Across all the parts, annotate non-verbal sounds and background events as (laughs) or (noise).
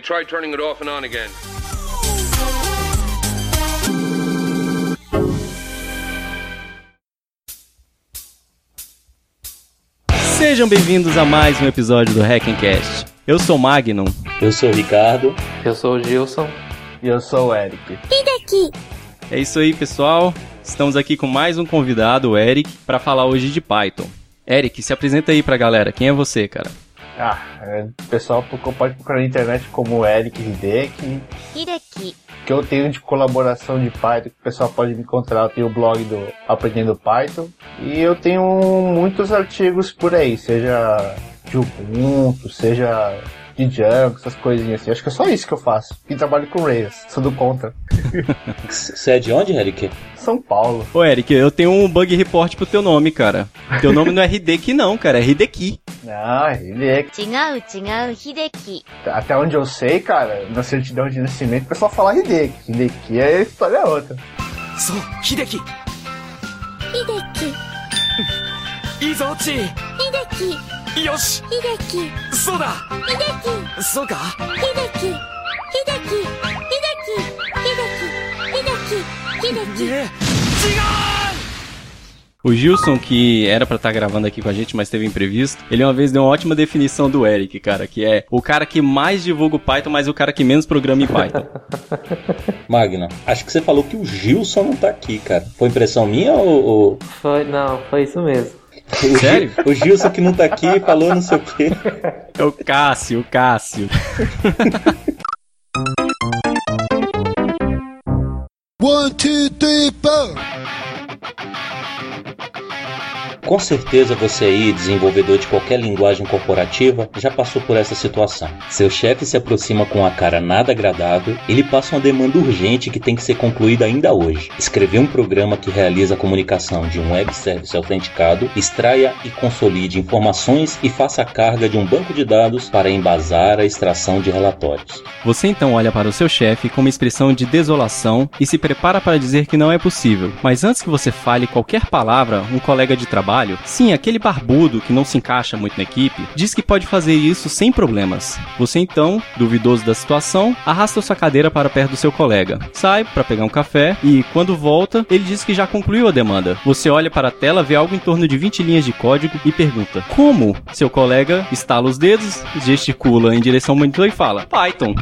You tried turning it off and on again? Sejam bem-vindos a mais um episódio do Hackencast. Eu sou Magnum. Eu sou o Ricardo. Eu sou o Gilson. E eu sou o Eric. É isso aí, pessoal. Estamos aqui com mais um convidado, o Eric, para falar hoje de Python. Eric, se apresenta aí pra galera. Quem é você, cara? Ah, é, o pessoal pode procurar na internet como Eric Hideki. Hideki. Que eu tenho de colaboração de Python, que o pessoal pode me encontrar. Eu tenho o blog do Aprendendo Python. E eu tenho muitos artigos por aí, seja de Ubuntu, seja de Django, essas coisinhas assim. Acho que é só isso que eu faço. E trabalho com Rails, sou do contra. (laughs) Você é de onde, Eric? São Paulo. Ô, Eric, eu tenho um bug report pro teu nome, cara. Teu nome não é Hideki, não, cara, é Hideki. Não, Hideki. Tigau, Hideki. Até onde eu sei, cara, na certidão de nascimento o pessoal fala Hideki. Hideki é história outra. So, Hideki. Hideki. Izochi. Hideki. Yoshi. Hideki. Soda. Hideki. Soka. Hideki. Hideki. Hideki. Hideki. Hideki. Hideki. Hideki. Hideki. O Gilson, que era pra estar gravando aqui com a gente, mas teve imprevisto, ele uma vez deu uma ótima definição do Eric, cara, que é o cara que mais divulga o Python, mas o cara que menos programa em Python. (laughs) Magno, acho que você falou que o Gilson não tá aqui, cara. Foi impressão minha ou. ou- Foi, não, foi isso mesmo. o Sério? Gil- O Gilson que não tá aqui falou não sei o quê. É o Cássio, o Cássio. Com certeza você aí, desenvolvedor de qualquer linguagem corporativa, já passou por essa situação. Seu chefe se aproxima com a cara nada agradável, ele passa uma demanda urgente que tem que ser concluída ainda hoje. Escrever um programa que realiza a comunicação de um web service autenticado, extraia e consolide informações e faça a carga de um banco de dados para embasar a extração de relatórios. Você então olha para o seu chefe com uma expressão de desolação e se prepara para dizer que não é possível. Mas antes que você fale qualquer palavra, um colega de trabalho, sim, aquele barbudo que não se encaixa muito na equipe, diz que pode fazer isso sem problemas. Você então, duvidoso da situação, arrasta sua cadeira para perto do seu colega, sai para pegar um café e, quando volta, ele diz que já concluiu a demanda. Você olha para a tela, vê algo em torno de 20 linhas de código e pergunta: Como? Seu colega estala os dedos, gesticula em direção ao monitor e fala: Python.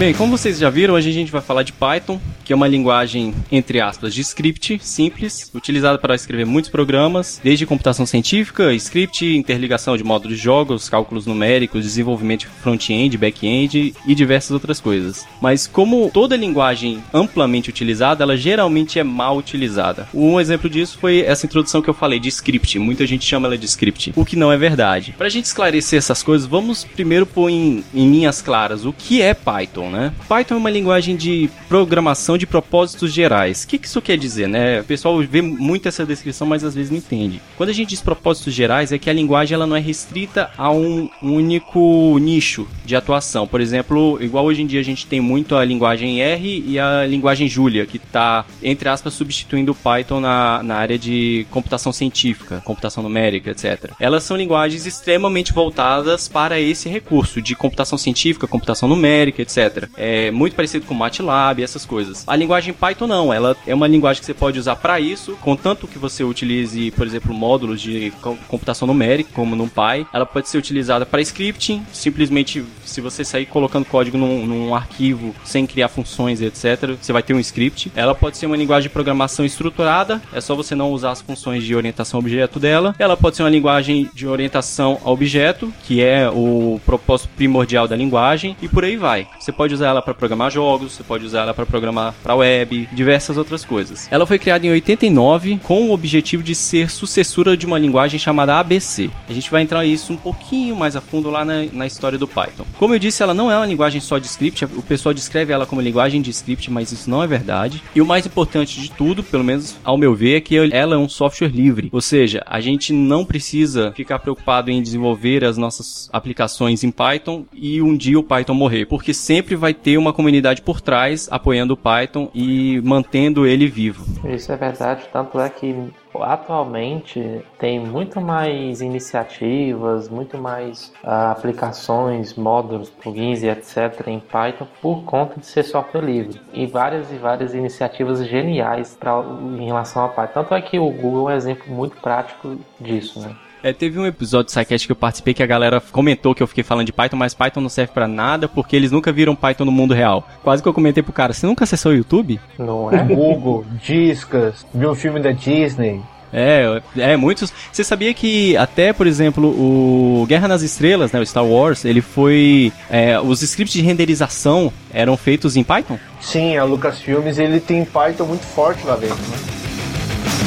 Bem, como vocês já viram, hoje a gente vai falar de Python, que é uma linguagem, entre aspas, de script simples, utilizada para escrever muitos programas, desde computação científica, script, interligação de módulos de jogos, cálculos numéricos, desenvolvimento de front-end, back-end e diversas outras coisas. Mas como toda linguagem amplamente utilizada, ela geralmente é mal utilizada. Um exemplo disso foi essa introdução que eu falei de script. Muita gente chama ela de script, o que não é verdade. Para a gente esclarecer essas coisas, vamos primeiro pôr em, em linhas claras o que é Python, né? Python é uma linguagem de programação de propósitos gerais. O que, que isso quer dizer, né? O pessoal vê muito essa descrição, mas às vezes não entende. Quando a gente diz propósitos gerais, é que a linguagem ela não é restrita a um único nicho de atuação. Por exemplo, igual hoje em dia a gente tem muito a linguagem R e a linguagem Julia, que está, entre aspas, substituindo o Python na, na área de computação científica, computação numérica, etc. Elas são linguagens extremamente voltadas para esse recurso de computação científica, computação numérica, etc. É muito parecido com MATLAB essas coisas. A linguagem Python não, ela é uma linguagem que você pode usar para isso, contanto que você utilize, por exemplo, módulos de co- computação numérica, como no Py. Ela pode ser utilizada para scripting, simplesmente se você sair colocando código num, num arquivo sem criar funções, etc., você vai ter um script. Ela pode ser uma linguagem de programação estruturada, é só você não usar as funções de orientação a objeto dela. Ela pode ser uma linguagem de orientação a objeto, que é o propósito primordial da linguagem, e por aí vai. Você pode usar ela para programar jogos, você pode usar ela para programar para web, diversas outras coisas. Ela foi criada em 89 com o objetivo de ser sucessora de uma linguagem chamada ABC. A gente vai entrar isso um pouquinho mais a fundo lá na, na história do Python. Como eu disse, ela não é uma linguagem só de script, o pessoal descreve ela como linguagem de script, mas isso não é verdade. E o mais importante de tudo, pelo menos ao meu ver, é que ela é um software livre. Ou seja, a gente não precisa ficar preocupado em desenvolver as nossas aplicações em Python e um dia o Python morrer, porque sempre vai ter uma comunidade por trás apoiando o Python e mantendo ele vivo. Isso é verdade, tanto é que atualmente tem muito mais iniciativas, muito mais ah, aplicações, módulos, plugins e etc. em Python por conta de ser software livre. E várias e várias iniciativas geniais pra, em relação a Python. Tanto é que o Google é um exemplo muito prático disso, né? É, teve um episódio do SciCast que eu participei que a galera comentou que eu fiquei falando de Python, mas Python não serve pra nada porque eles nunca viram Python no mundo real. Quase que eu comentei pro cara, você nunca acessou o YouTube? Não é? (laughs) Google, Discas, viu um filme da Disney. É, é, muitos. Você sabia que até, por exemplo, o Guerra nas Estrelas, né, o Star Wars, ele foi. é, os scripts de renderização eram feitos em Python? Sim, a Lucasfilmes ele tem Python muito forte lá dentro. Né?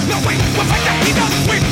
No wait, we'll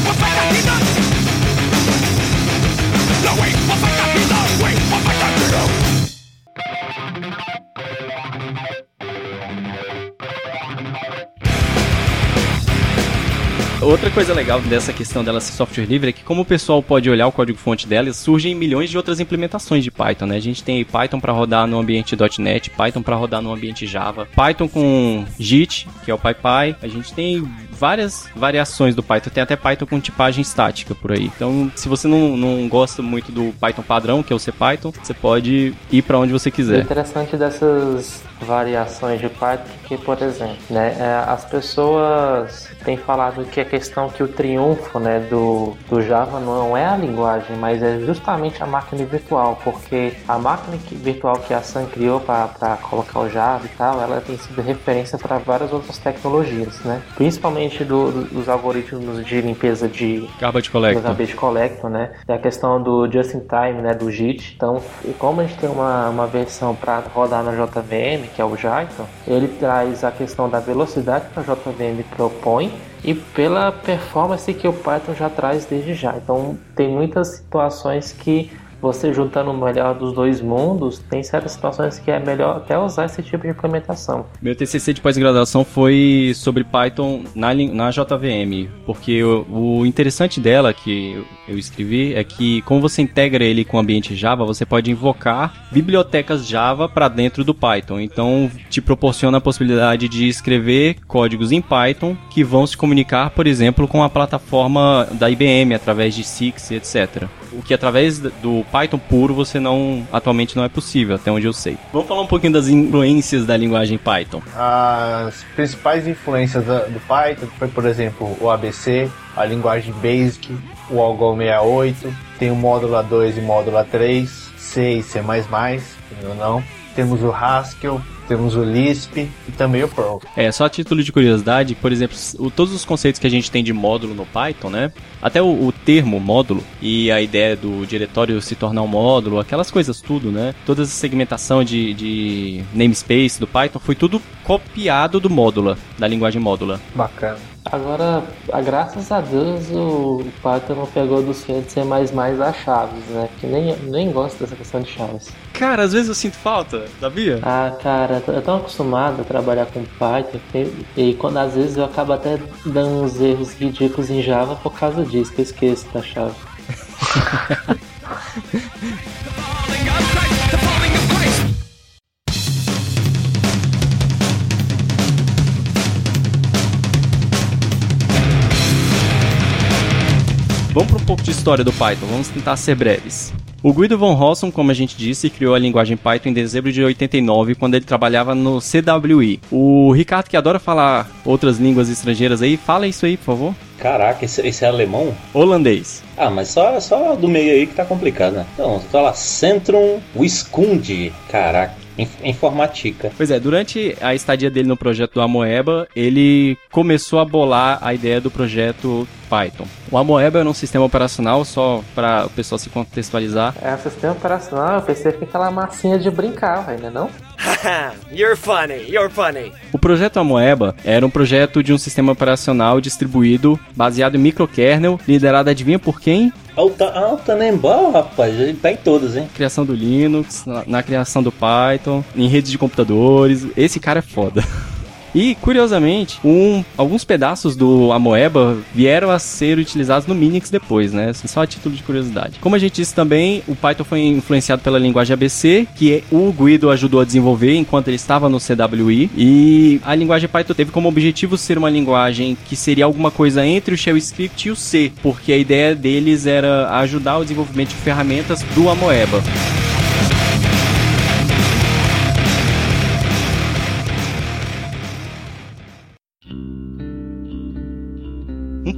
Outra coisa legal dessa questão dela ser software livre é que como o pessoal pode olhar o código-fonte dela, surgem milhões de outras implementações de Python, né? A gente tem Python para rodar no ambiente .NET, Python para rodar no ambiente Java, Python com JIT, que é o PyPy. A gente tem várias variações do Python, tem até Python com tipagem estática por aí. Então, se você não, não gosta muito do Python padrão, que é o CPython, você pode ir para onde você O quiser. interessante dessas variações de Python que, por exemplo, né, é, as pessoas têm falado que a questão que o triunfo né, do, do Java não é a linguagem, mas é justamente a máquina virtual, porque a máquina virtual que a Sun criou para colocar o Java e tal, ela tem sido referência para várias outras tecnologias, né? principalmente do- do- dos algoritmos de limpeza de, Garbage Collector. Garbage Collector, né? Tem a questão do Just in Time, né? Do JIT. Então, e como a gente tem uma, uma versão para rodar na JVM, que é o Jython, ele traz a questão da velocidade que a JVM propõe e pela performance que o Python já traz desde já. Então, tem muitas situações que você juntando o melhor dos dois mundos, tem certas situações que é melhor até usar esse tipo de implementação. Meu TCC de pós-graduação foi sobre Python na, na JVM, porque o, o interessante dela que eu escrevi é que como você integra ele com o ambiente Java, você pode invocar bibliotecas Java para dentro do Python. Então, te proporciona a possibilidade de escrever códigos em Python que vão se comunicar, por exemplo, com a plataforma da IBM através de Six, etc. O que através do Python puro você não atualmente não é possível, até onde eu sei. Vamos falar um pouquinho das influências da linguagem Python. As principais influências do Python foi, por exemplo, o ABC, a linguagem Basic, o Algol 68, tem o módulo A2 e módulo A3, C e C++, ou não. Temos o Haskell, temos o Lisp e também o Perl. É, só a título de curiosidade, por exemplo, o- todos os conceitos que a gente tem de módulo no Python, né? Até o, o termo módulo e a ideia do diretório se tornar um módulo, aquelas coisas tudo, né? Toda essa segmentação de, de namespace do Python foi tudo copiado do módula, da linguagem módula. Bacana. Agora, a- graças a Deus, o Python não pegou dos de ser mais mais as chaves, né? Que nem, nem gosto dessa questão de chaves. Cara, às vezes eu sinto falta, sabia? Ah, cara, eu tô- acostumado a trabalhar com Python que- e quando às vezes eu acabo até dando uns erros ridículos em Java por causa disso, que eu esqueço da chave. (laughs) Vamos para um pouco de história do Python, vamos tentar ser breves. O Guido von Rossum, como a gente disse, criou a linguagem Python em dezembro de 89, quando ele trabalhava no CWI. O Ricardo, que adora falar outras línguas estrangeiras aí, fala isso aí, por favor. Caraca, esse, esse é alemão? Holandês. Ah, mas só, só do meio aí que tá complicado, né? Então, fala Centrum Wiskundi. Caraca, inf- informatica. Pois é, durante a estadia dele no projeto do Amoeba, ele começou a bolar a ideia do projeto Python. O Amoeba era um sistema operacional, só para o pessoal se contextualizar, É, o sistema operacional, eu pensei que aquela massinha de brincar, velho, né não? Haha, (laughs) you're funny, you're funny. O projeto Amoeba era um projeto de um sistema operacional distribuído baseado em microkernel, liderado adivinha por quem? Alta, alta Nembal, rapaz. Ele tá em todas, hein? Criação do Linux, na, na criação do Python, em redes de computadores. Esse cara é foda. (laughs) E, curiosamente, um, alguns pedaços do Amoeba vieram a ser utilizados no Minix depois, né? Assim, Só a título de curiosidade. Como a gente disse também, o Python foi influenciado pela linguagem ABC, que o Guido ajudou a desenvolver enquanto ele estava no CWI. E a linguagem Python teve como objetivo ser uma linguagem que seria alguma coisa entre o Shell Script e o C, porque a ideia deles era ajudar o desenvolvimento de ferramentas do Amoeba.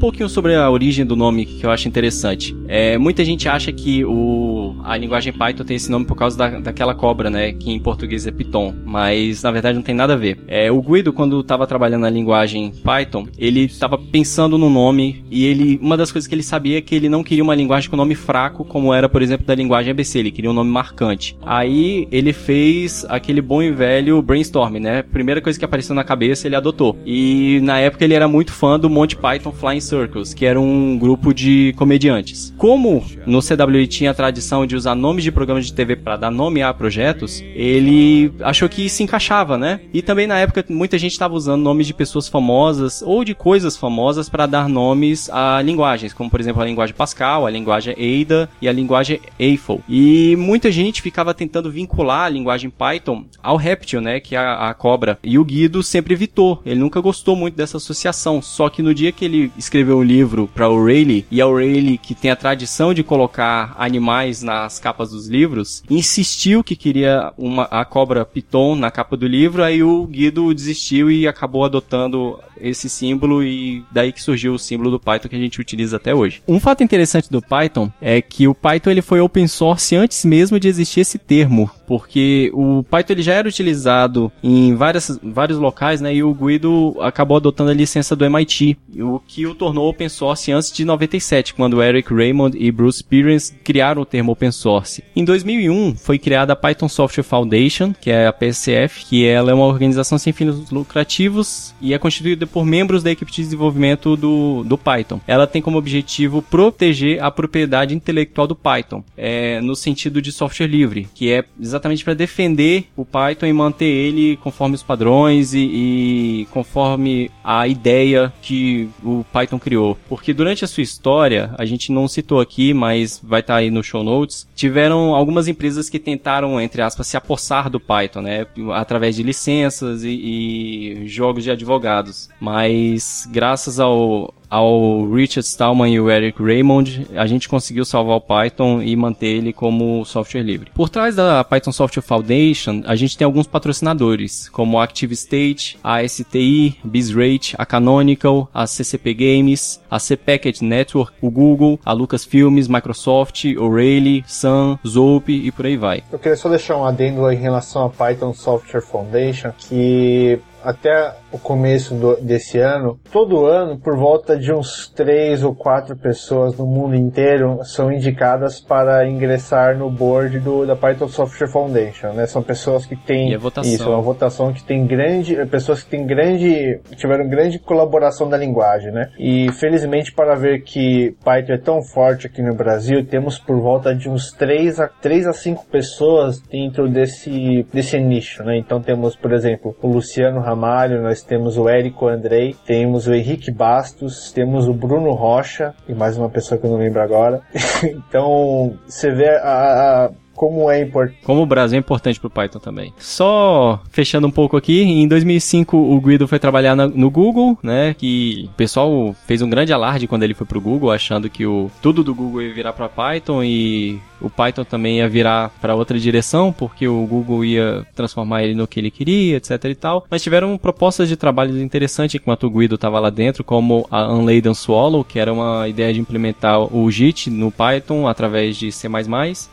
Pouquinho sobre a origem do nome que eu acho interessante. É, muita gente acha que o, a linguagem Python tem esse nome por causa da, daquela cobra, né? Que em português é Python, mas na verdade não tem nada a ver. É, o Guido, quando estava trabalhando na linguagem Python, ele estava pensando no nome e ele, uma das coisas que ele sabia é que ele não queria uma linguagem com nome fraco, como era, por exemplo, da linguagem ABC. Ele queria um nome marcante. Aí ele fez aquele bom e velho brainstorm, né? Primeira coisa que apareceu na cabeça ele adotou. E na época ele era muito fã do Monty Python Flying Circles, que era um grupo de comediantes. Como no CWI tinha a tradição de usar nomes de programas de TV para dar nome a projetos, ele achou que se encaixava, né? E também na época muita gente estava usando nomes de pessoas famosas ou de coisas famosas para dar nomes a linguagens, como por exemplo a linguagem Pascal, a linguagem Ada e a linguagem Eiffel. E muita gente ficava tentando vincular a linguagem Python ao réptil, né, que é a, a cobra. E o Guido sempre evitou. Ele nunca gostou muito dessa associação. Só que no dia que ele escreveu um livro para O'Reilly, e a O'Reilly, que tem a tradição de colocar animais nas capas dos livros, insistiu que queria uma, a cobra Piton na capa do livro, aí o Guido desistiu e acabou adotando esse símbolo e daí que surgiu o símbolo do Python que a gente utiliza até hoje. Um fato interessante do Python é que o Python ele foi open source antes mesmo de existir esse termo, porque o Python ele já era utilizado em várias, vários locais, né? E o Guido acabou adotando a licença do MIT, o que o tornou open source antes de 97, quando Eric Raymond e Bruce Perens criaram o termo open source. Em 2001 foi criada a Python Software Foundation, que é a PSF, que ela é uma organização sem fins lucrativos e é constituída por membros da equipe de desenvolvimento do, do Python. Ela tem como objetivo proteger a propriedade intelectual do Python, é, no sentido de software livre, que é exatamente para defender o Python e manter ele conforme os padrões e, e conforme a ideia que o Python criou. Porque durante a sua história, a gente não citou aqui, mas vai estar tá aí no show notes, tiveram algumas empresas que tentaram, entre aspas, se apossar do Python, né? Através de licenças e, e jogos de advogados. Mas graças ao, ao Richard Stallman e o Eric Raymond, a gente conseguiu salvar o Python e manter ele como software livre. Por trás da Python Software Foundation, a gente tem alguns patrocinadores, como a Active State, a STI, Bizrate, a Canonical, a CCP Games, a C-Packet Network, o Google, a Lucasfilmes, Microsoft, O'Reilly, Sun, Zope e por aí vai. Eu queria só deixar um adendo em relação à Python Software Foundation, que até o começo do, desse ano, todo ano, por volta de uns três ou quatro pessoas no mundo inteiro são indicadas para ingressar no board do, da Python Software Foundation, né? São pessoas que têm votação? isso, é uma votação que tem grande, pessoas que têm grande, tiveram grande colaboração da linguagem, né? E felizmente para ver que Python é tão forte aqui no Brasil, temos por volta de uns 3 a 3 a 5 pessoas dentro desse desse nicho, né? Então temos, por exemplo, o Luciano Ramalho, nós temos o Érico Andrei, temos o Henrique Bastos, temos o Bruno Rocha e mais uma pessoa que eu não lembro agora. (laughs) então, você vê a, a- como é importante. Como o Brasil é importante pro Python também. Só fechando um pouco aqui, em 2005 o Guido foi trabalhar na- no Google, né? Que o pessoal fez um grande alarde quando ele foi pro Google, achando que o tudo do Google ia virar para Python e o Python também ia virar para outra direção, porque o Google ia transformar ele no que ele queria, etc e tal. Mas tiveram propostas de trabalho interessantes enquanto o Guido estava lá dentro, como a Unladen Swallow, que era uma ideia de implementar o JIT no Python através de C++,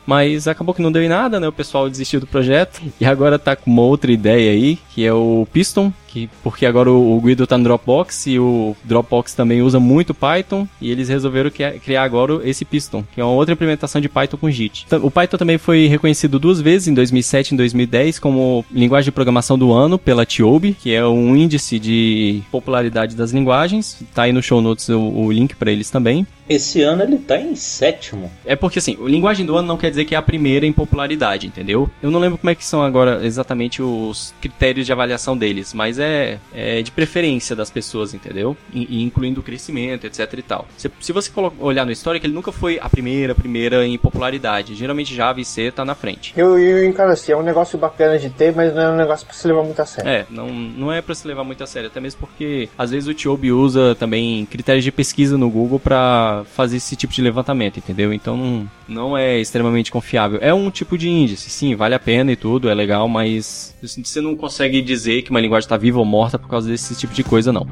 mas acabou que não deu em nada, né? O pessoal desistiu do projeto e agora tá com uma outra ideia aí, que é o Piston, que porque agora o, o Guido tá no Dropbox e o Dropbox também usa muito Python e eles resolveram que- criar agora esse Piston, que é uma outra implementação de Python com JIT. Então, O Python também foi reconhecido duas vezes, em 2007 e em 2010, como linguagem de programação do ano pela TIOBE, que é um índice de popularidade das linguagens. Tá aí no show notes o, o link para eles também. Esse ano ele tá em sétimo. É porque assim, linguagem do ano não quer dizer que é a primeira em popularidade, entendeu? Eu não lembro como é que são agora exatamente os critérios de avaliação deles, mas é, é de preferência das pessoas, entendeu? E, e incluindo o crescimento, etc e tal. Se, se você olhar no histórico, ele nunca foi a primeira, primeira em popularidade. Geralmente Java e C tá na frente. Eu, eu encaro assim, é um negócio bacana de ter, mas não é um negócio pra se levar muito a sério. É, não, não é pra se levar muito a sério, até mesmo porque às vezes o Tiobi usa também critérios de pesquisa no Google pra fazer esse tipo de levantamento, entendeu? Então não, não é extremamente confiável. É um tipo de índice, sim, vale a pena e tudo, é legal, mas você não consegue dizer que uma linguagem tá viva ou morta por causa desse tipo de coisa, não.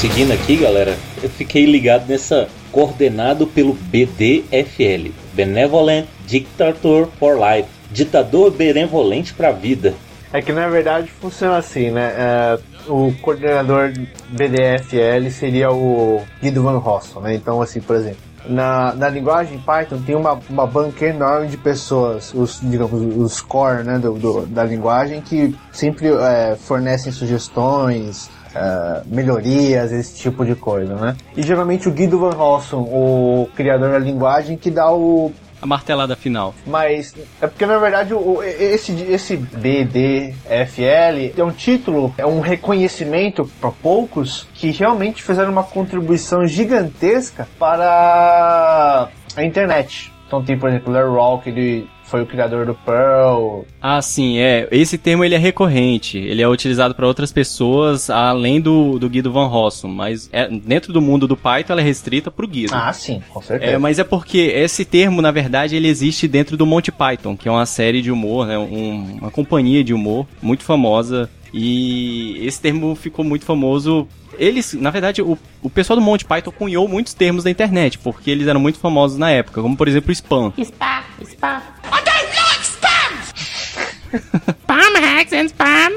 Seguindo aqui, galera, eu fiquei ligado nessa coordenado pelo BDFL, Benevolent Dictator for Life, ditador benevolente pra vida. É que na verdade funciona assim, né? É, o coordenador BDFL seria o Guido Van Rossum, né? Então, assim, por exemplo, na, na linguagem Python tem uma, uma banca enorme de pessoas, os, digamos, os core né, do, do- da linguagem, que sempre é, fornecem sugestões, é, melhorias, esse tipo de coisa, né? E geralmente o Guido Van Rossum, o criador da linguagem, que dá o A martelada final. mas é porque na verdade o, esse, esse BDFL é um título, é um reconhecimento para poucos que realmente fizeram uma contribuição gigantesca para a internet. Então tem, por exemplo, o Larry Rock, foi o criador do Perl. Ah, sim, é. Esse termo ele é recorrente. Ele é utilizado para outras pessoas além do, do Guido Van Rossum, mas é- dentro do mundo do Python ela é restrita pro Guido. Ah, sim, com certeza. É, mas é porque esse termo, na verdade, ele existe dentro do Monty Python, que é uma série de humor, né? um- uma companhia de humor muito famosa. E esse termo ficou muito famoso. Eles, na verdade, o, o pessoal do Monty Python cunhou muitos termos da internet, porque eles eram muito famosos na época, como por exemplo o spam. Spam, spam. I don't like spam! Spam hacks and spam.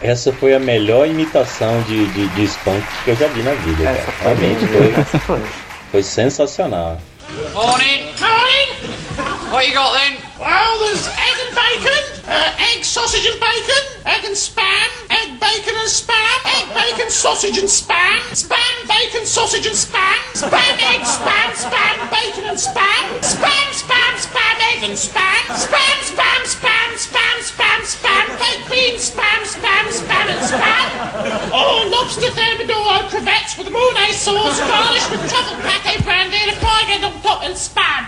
Essa foi a melhor imitação de, de, de spam que eu já vi na vida. cara. Realmente foi, foi. foi sensacional. Morning! Morning! What you got then? Well, there's egg and bacon, uh, egg, sausage and bacon, egg and spam, egg, bacon and spam, egg, bacon, sausage and spam, spam, bacon, sausage and spam, spam, egg, spam, spam, bacon and spam, spam, spam, spam, egg and spam, spam, spam, spam, spam, spam, spam, baked beans, spam, spam, spam and spam. Oh, lobster thermidor crevettes with mayonnaise sauce, garnished with truffle pate brandy and a fried egg on top and spam.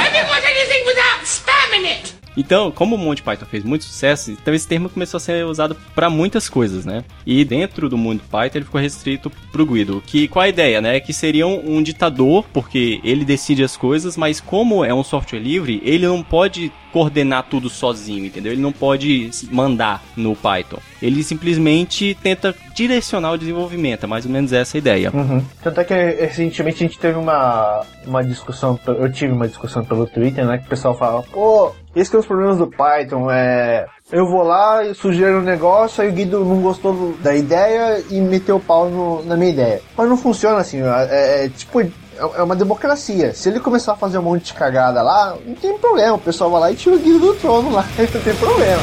Have you got anything without spam in it? Então, como o Monty Python fez muito sucesso, então esse termo começou a ser usado para muitas coisas, né? E dentro do mundo Python ele ficou restrito pro Guido. Que qual a ideia, né? Que seria um, um ditador, porque ele decide as coisas, mas como é um software livre, ele não pode coordenar tudo sozinho, entendeu? Ele não pode mandar no Python. Ele simplesmente tenta direcionar o desenvolvimento, é mais ou menos essa a ideia. Uhum. Tanto é que recentemente a gente teve uma, uma discussão, eu tive uma discussão pelo Twitter, né? Que o pessoal fala, pô, esses que são os problemas do Python, é. Eu vou lá e sugiro um negócio, aí o Guido não gostou da ideia e meteu o pau no- na minha ideia. Mas não funciona assim, é, é tipo. É é uma democracia. Se ele começar a fazer um monte de cagada lá, não tem problema. O pessoal vai lá e tira o Guido do trono lá, (laughs) não tem problema.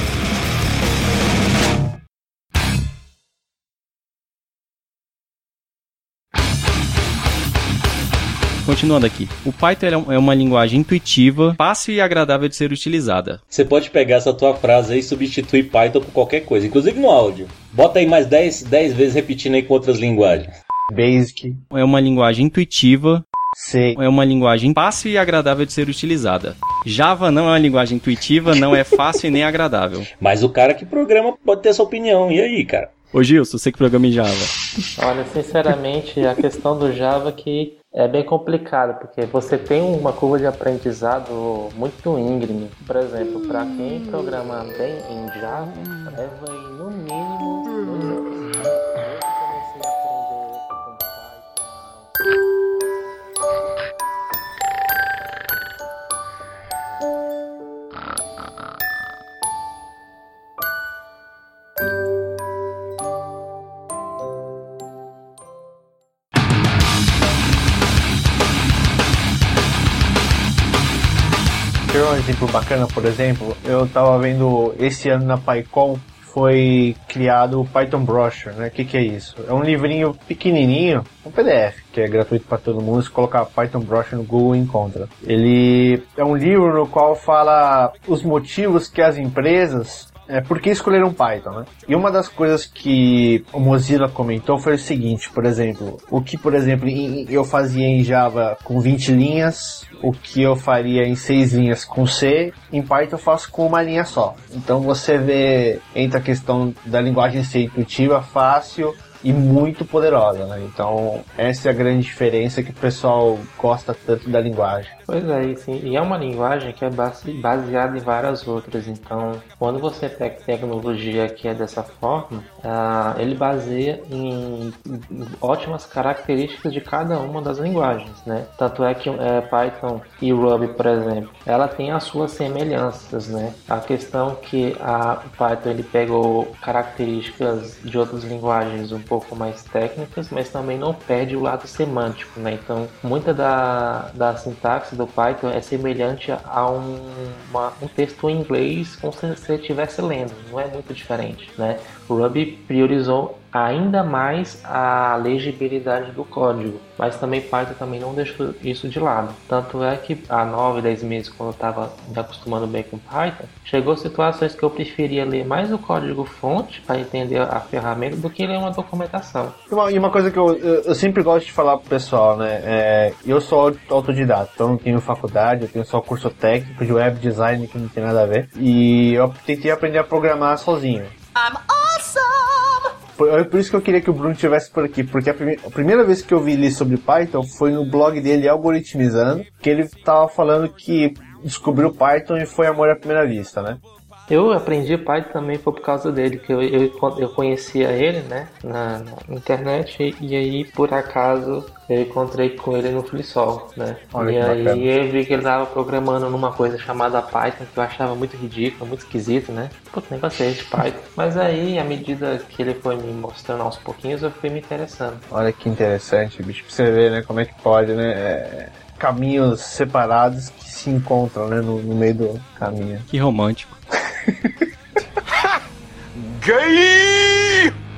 Continuando aqui. O Python é é uma linguagem intuitiva, fácil e agradável de ser utilizada. Você pode pegar essa tua frase aí e substituir Python por qualquer coisa, inclusive no áudio. Bota aí mais 10, 10 vezes repetindo aí com outras linguagens. Basic, É uma linguagem intuitiva, C. é uma linguagem fácil e agradável de ser utilizada. Java não é uma linguagem intuitiva, não é fácil e nem agradável. (laughs) Mas o cara que programa pode ter essa opinião. E aí, cara? Ô Gilson, você que programa em Java. Olha, sinceramente, a questão do Java que é bem complicada, porque você tem uma curva de aprendizado muito íngreme. Por exemplo, para quem programa bem em Java, leva aí no mínimo um exemplo bacana, por exemplo, eu tava vendo esse ano na PyCon foi criado o Python Brochure, né? O que, que é isso? É um livrinho pequenininho, um PDF, que é gratuito para todo mundo. Se colocar Python Brochure no Google, encontra. Ele é um livro no qual fala os motivos que as empresas é, por que escolheram Python, né? E uma das coisas que o Mozilla comentou foi o seguinte, por exemplo, o que, por exemplo, eu fazia em Java com 20 linhas, o que eu faria em 6 linhas com C, em Python eu faço com uma linha só. Então você vê, entra a questão da linguagem ser intuitiva, fácil, e muito poderosa, né? Então, essa é a grande diferença que o pessoal gosta tanto da linguagem. Pois é, sim. E é uma linguagem que é baseada em várias outras. Então, quando você pega tecnologia que é dessa forma, uh, ele baseia em ótimas características de cada uma das linguagens, né? Tanto é que é, Python e Ruby, por exemplo, ela tem as suas semelhanças, né? A questão que a Python ele pegou características de outras linguagens um pouco mais técnicas, mas também não perde o lado semântico, né? Então, muita da, da sintaxe do Python é semelhante a um, uma, um texto em inglês como se você estivesse lendo, não é muito diferente, né? O Ruby priorizou ainda mais a legibilidade do código, mas também Python também não deixou isso de lado. Tanto é que há 9, 10 meses, quando eu estava me acostumando bem com Python, chegou situações que eu preferia ler mais o código fonte para entender a ferramenta do que ler uma documentação. E uma, e uma coisa que eu, eu, eu, sempre gosto de falar pro pessoal, né? É, eu sou autodidata, então não tenho faculdade, eu tenho só curso técnico de web design que não tem nada a ver. E eu tentei aprender a programar sozinho. I'm por, por, isso que eu queria que o Bruno estivesse por aqui, porque a, prime a, primeira vez que eu vi ele sobre Python foi no blog dele Algoritmizando, que ele estava falando que descobriu Python e foi amor à primeira vista, né? Eu aprendi Python também foi por causa dele, que eu, eu, eu conhecia ele, né, na, na internet, e, e, aí, por acaso, eu encontrei com ele no FreeSol, né. Olha e aí bacana. eu vi que ele estava programando numa coisa chamada Python, que eu achava muito ridículo, muito esquisito, né. Pô, nem gostei de Python. Mas aí, à medida que ele foi me mostrando aos pouquinhos, eu fui me interessando. Olha que interessante, bicho, pra você ver, né, como é que pode, né, é caminhos separados que se encontram, né, no, no meio do caminho. Que romântico. (laughs) ゲイ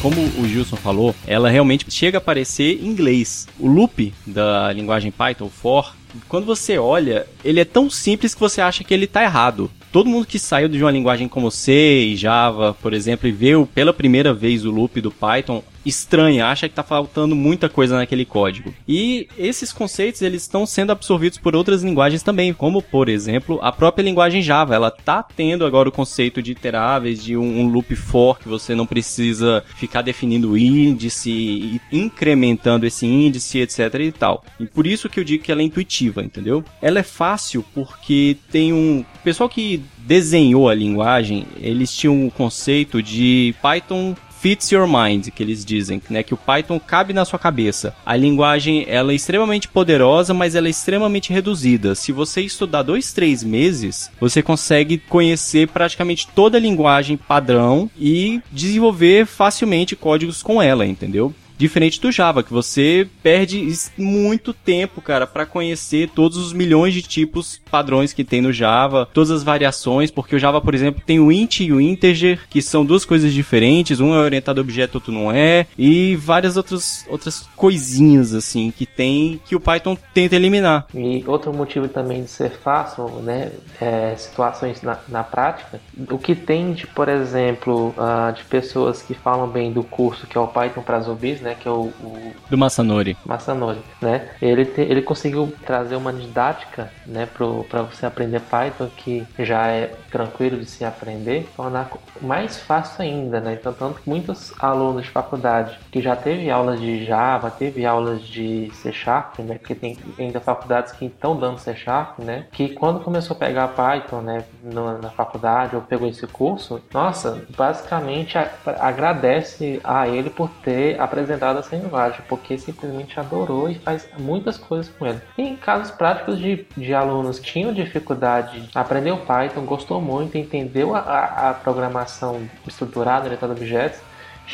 como o Gilson falou, ela realmente chega a parecer inglês. O loop da linguagem Python, for, quando você olha, ele é tão simples que você acha que ele está errado. Todo mundo que saiu de uma linguagem como C e Java, por exemplo, e viu pela primeira vez o loop do Python, estranha, acha que está faltando muita coisa naquele código. E esses conceitos eles estão sendo absorvidos por outras linguagens também, como por exemplo a própria linguagem Java. Ela está tendo agora o conceito de iteráveis, de um, um, loop for que você não precisa ficar definindo índice e incrementando esse índice, etc e tal. E por isso que eu digo que ela é intuitiva, entendeu? Ela é fácil porque tem um pessoal que desenhou a linguagem, eles tinham um conceito de Python fits your mind, que eles dizem, né? Que o Python cabe na sua cabeça. A linguagem, ela é extremamente poderosa, mas ela é extremamente reduzida. Se você estudar dois, três meses, você consegue conhecer praticamente toda a linguagem padrão e desenvolver facilmente códigos com ela, entendeu? Diferente do Java, que você perde muito tempo, cara, para conhecer todos os milhões de tipos padrões que tem no Java, todas as variações, porque o Java, por exemplo, tem o int e o integer, que são duas coisas diferentes, um é orientado a objeto, outro não é, e várias outras, outras coisinhas, assim, que tem, que o Python tenta eliminar. E outro motivo também de ser fácil, né, é, situações na, na prática, o que tem de, por exemplo, uh, de pessoas que falam bem do curso que é o Python para zumbis, né, né, que é o, o do Masanori. Masanori, né? Ele te, ele conseguiu trazer uma didática, né, para você aprender Python que já é tranquilo de se aprender, tornar mais fácil ainda, né? Então, tanto que muitos alunos de faculdade que já teve aulas de Java, teve aulas de C Sharp, né? Porque tem ainda faculdades que estão dando C Sharp, né? Que quando começou a pegar Python, né, no, na faculdade ou pegou esse curso, nossa, basicamente a, agradece a ele por ter apresentado essa linguagem, porque simplesmente adorou e faz muitas coisas com ele. Em casos práticos de, de alunos que tinham dificuldade, aprendeu Python, gostou muito, entendeu a, a, a programação estruturada, orientada a objetos,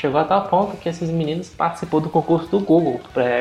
Chegou a tal ponto que esses meninos participou do concurso do Google,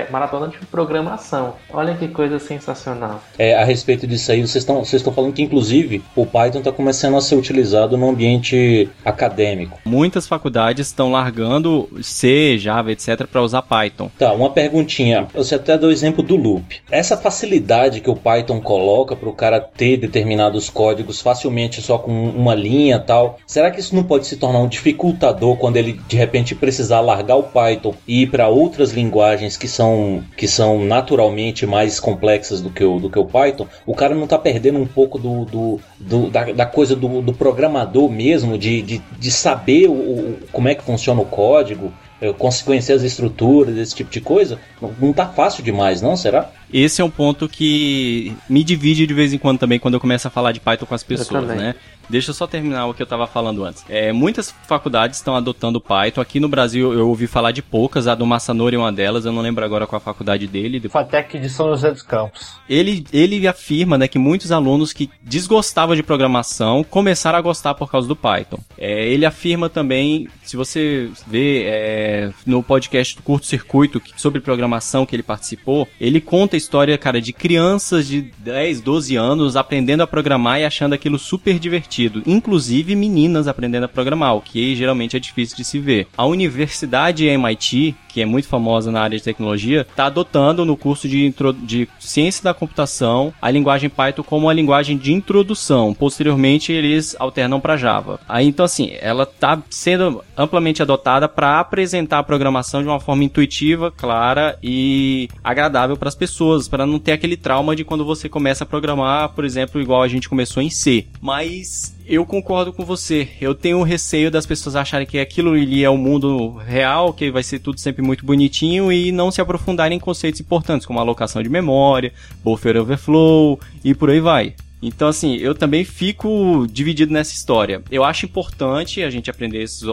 maratona de programação. Olha que coisa sensacional. É, a respeito disso aí, vocês estão vocês estão falando que inclusive o Python está começando a ser utilizado no ambiente acadêmico. Muitas faculdades estão largando C, Java, etc para usar Python. Tá, uma perguntinha. Você até deu o exemplo do loop. Essa facilidade que o Python coloca para o cara ter determinados códigos facilmente só com uma linha, tal. Será que isso não pode se tornar um dificultador quando ele de repente gente precisar largar o Python e ir para outras linguagens que são, que são naturalmente mais complexas do que o, do que o Python, o cara não está perdendo um pouco do, do, do da, da, coisa do, do programador mesmo, de, de, de saber o, o, como é que funciona o código, eh, conhecer as estruturas, esse tipo de coisa, não, não tá fácil demais, não? Será? Esse é um ponto que me divide de vez em quando também quando eu começo a falar de Python com as pessoas, né? Deixa eu só terminar o que eu estava falando antes. É, muitas faculdades estão adotando Python. Aqui no Brasil eu ouvi falar de poucas, a do Massanori é uma delas, eu não lembro agora qual a faculdade dele. Fatec de São José dos Campos. Ele, ele afirma né, que muitos alunos que desgostavam de programação começaram a gostar por causa do Python. É, ele afirma também, se você vê é, no podcast do Curto Circuito sobre programação que ele participou, ele conta a história, cara, de crianças de 10, 12 anos aprendendo a programar e achando aquilo super divertido inclusive meninas aprendendo a programar, o que geralmente é difícil de se ver. A Universidade MIT, que é muito famosa na área de tecnologia, está adotando no curso de, de ciência da computação a linguagem Python como uma linguagem de introdução. Posteriormente, eles alternam para Java. Aí, então, assim, ela está sendo amplamente adotada para apresentar a programação de uma forma intuitiva, clara e agradável para as pessoas, para não ter aquele trauma de quando você começa a programar, por exemplo, igual a gente começou em C. Mas eu concordo com você. Eu tenho receio das pessoas acharem que aquilo ali é o mundo real, que vai ser tudo sempre muito bonitinho e não se aprofundarem em conceitos importantes como alocação de memória, buffer overflow e por aí vai. Então, assim, eu também fico dividido nessa história. Eu acho importante a gente aprender esses,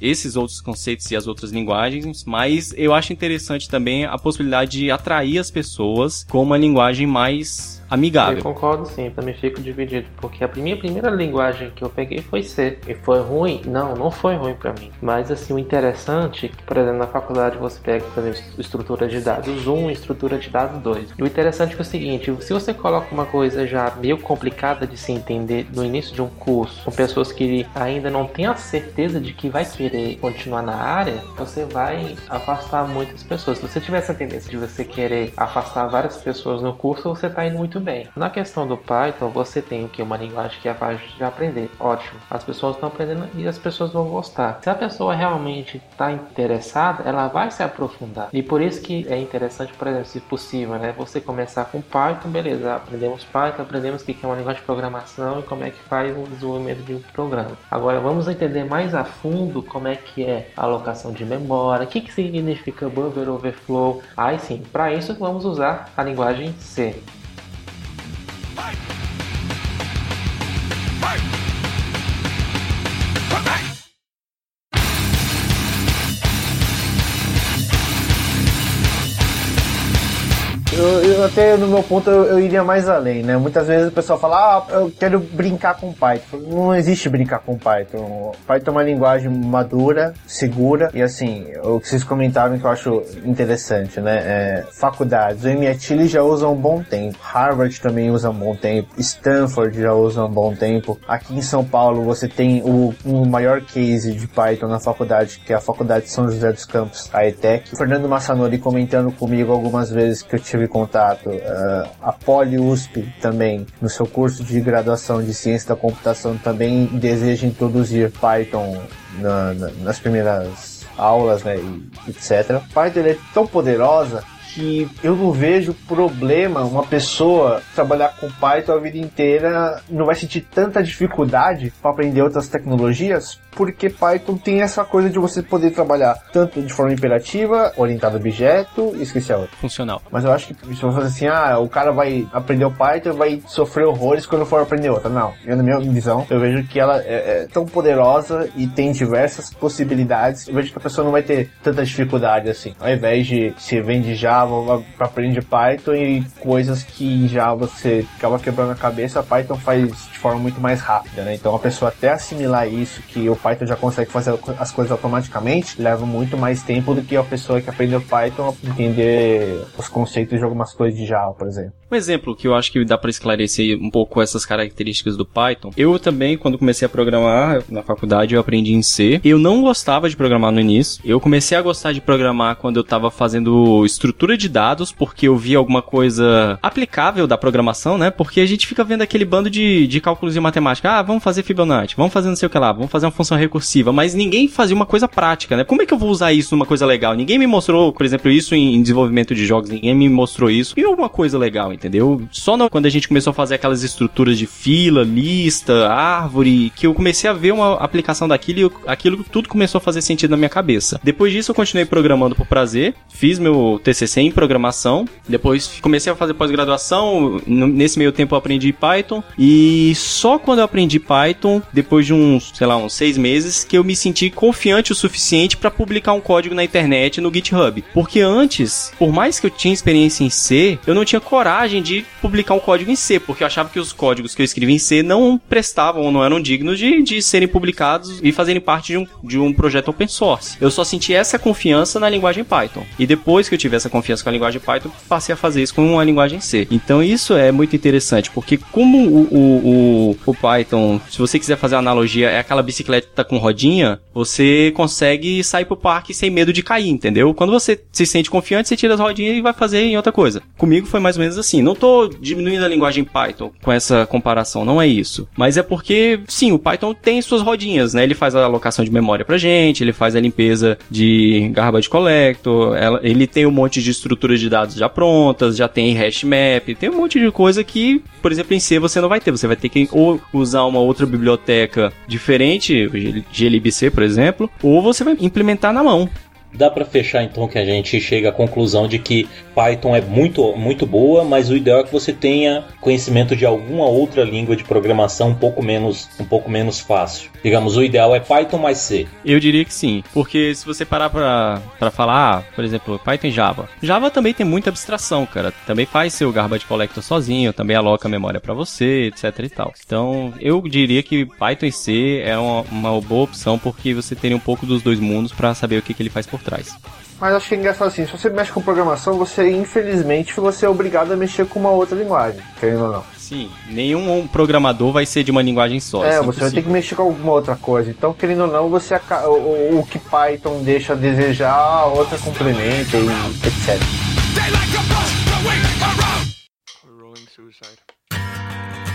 esses outros conceitos e as outras linguagens, mas eu acho interessante também a possibilidade de atrair as pessoas com uma linguagem mais amigável. Eu concordo sim, também fico dividido, porque a minha primeira linguagem que eu peguei foi C. E foi ruim? Não, não foi ruim para mim. Mas assim, o interessante é que, por exemplo, na faculdade você pega, por exemplo, estrutura de dados 1 e estrutura de dados 2. E o interessante é, o seguinte, se você coloca uma coisa já meio complicada de se entender no início de um curso, com pessoas que ainda não têm a certeza de que vai querer continuar na área, você vai afastar muitas pessoas. Se você tiver essa tendência de você querer afastar várias pessoas no curso, você está indo muito muito bem. Na questão do Python, você tem o que? Uma linguagem que é fácil de aprender. Ótimo. As pessoas estão aprendendo e as pessoas vão gostar. Se a pessoa realmente está interessada, ela vai se aprofundar. E por isso que é interessante, por exemplo, se possível, né? Você começar com Python, beleza. Aprendemos Python, aprendemos o que é uma linguagem de programação e como é que faz o desenvolvimento de um programa. Agora vamos entender mais a fundo como é que é a alocação de memória, o que, que significa buffer overflow. Aí sim, para isso vamos usar a linguagem C. até no meu ponto eu, eu, iria mais além, né? Muitas vezes o pessoal fala, ah, eu quero brincar com Python. Não existe brincar com Python. Python é uma linguagem madura, segura e assim, o que vocês comentaram que eu acho interessante, né? É, faculdades, o MIT já usa um bom tempo, Harvard também usa um bom tempo, Stanford já usa um bom tempo. Aqui em São Paulo você tem o, o maior case de Python na faculdade, que é a Faculdade de São José dos Campos, a ETEC. Fernando Massanori comentando comigo algumas vezes que eu tive contato. Uh, a Poli USP também, no seu curso de graduação de ciência da computação, também deseja introduzir Python na, na, nas primeiras aulas, né, e etc. Python é tão poderosa que eu não vejo problema uma pessoa trabalhar com Python a vida inteira, não vai sentir tanta dificuldade para aprender outras tecnologias, porque Python tem essa coisa de você poder trabalhar tanto de forma imperativa, orientada a objeto, e esqueci a outra. Funcional. Mas eu acho que se você fazer assim, ah, o cara vai aprender o Python vai sofrer horrores quando for aprender outra. Não, eu, na minha visão, eu vejo que ela é, é tão poderosa e tem diversas possibilidades. Eu vejo que a pessoa não vai ter tanta dificuldade assim. Ao invés de se Java, aprende Python e coisas que em Java você acaba quebrando a cabeça, a Python faz de forma muito mais rápida, né? Então a pessoa até assimilar isso, que o Python já consegue fazer as coisas automaticamente, leva muito mais tempo do que a pessoa que aprendeu Python entender os conceitos de algumas coisas de Java, por exemplo. Um exemplo que eu acho que dá para esclarecer um pouco essas características do Python. Eu também, quando comecei a programar na faculdade, eu aprendi em C. Eu não gostava de programar no início. Eu comecei a gostar de programar quando eu estava fazendo estrutura de dados, porque eu via alguma coisa aplicável da programação, né? Porque a gente fica vendo aquele bando de, de cálculos de matemática. Ah, vamos fazer Fibonacci, vamos fazer não sei o que lá, vamos fazer uma função recursiva, mas ninguém fazia uma coisa prática, né? Como é que eu vou usar isso numa coisa legal? Ninguém me mostrou, por exemplo, isso em desenvolvimento de jogos, ninguém me mostrou isso. E alguma coisa legal, entendeu? Só no, quando a gente começou a fazer aquelas estruturas de fila, lista, árvore, que eu comecei a ver uma aplicação daquilo e eu, aquilo tudo começou a fazer sentido na minha cabeça. Depois disso, eu continuei programando por prazer, fiz meu TCC em programação, depois comecei a fazer pós-graduação, nesse meio tempo eu aprendi Python, e só quando eu aprendi Python, depois de uns, sei lá, uns seis meses, que eu me senti confiante o suficiente para publicar um código na internet no GitHub. Porque antes, por mais que eu tinha experiência em C, eu não tinha coragem de publicar um código em C, porque eu achava que os códigos que eu escrevi em C não prestavam ou não eram dignos de, de serem publicados e fazerem parte de um, de um projeto open source. Eu só senti essa confiança na linguagem Python. E depois que eu tive essa confiança com a linguagem Python, passei a fazer isso com uma linguagem C. Então isso é muito interessante, porque como o, o, o, o Python, se você quiser fazer analogia, é aquela bicicleta com rodinha, você consegue sair pro parque sem medo de cair, entendeu? Quando você se sente confiante, você tira as rodinhas e vai fazer em outra coisa. Comigo foi mais ou menos assim. Não tô diminuindo a linguagem Python com essa comparação, não é isso. Mas é porque, sim, o Python tem suas rodinhas, né? Ele faz a alocação de memória pra gente, ele faz a limpeza de garbage collector, ele tem um monte de estruturas de dados já prontas, já tem hash map, tem um monte de coisa que, por exemplo, em C você não vai ter. Você vai ter que ou usar uma outra biblioteca diferente, glibc, por exemplo, ou você vai implementar na mão. Dá para fechar então que a gente chega à conclusão de que Python é muito, muito boa, mas o ideal é que você tenha conhecimento de alguma outra língua de programação um pouco menos, um pouco menos fácil. Digamos, o ideal é Python mais C. Eu diria que sim, porque se você parar pra falar, por exemplo, Python e Java. Java também tem muita abstração, cara. Também faz seu garbage collector sozinho, também aloca memória para você, etc e tal. Então, eu diria que Python e C é uma, uma boa opção porque você teria um pouco dos dois mundos para saber o que, que ele faz por trás. Mas acho que é engraçado assim, se você mexe com programação, você infelizmente você é obrigado a mexer com uma outra linguagem, querendo ou não. Sim, nenhum programador vai ser de uma linguagem só. É, você vai ter que mexer com alguma outra coisa. Então, querendo ou não, você o, o que Python deixa a desejar, a outra complementa e etc.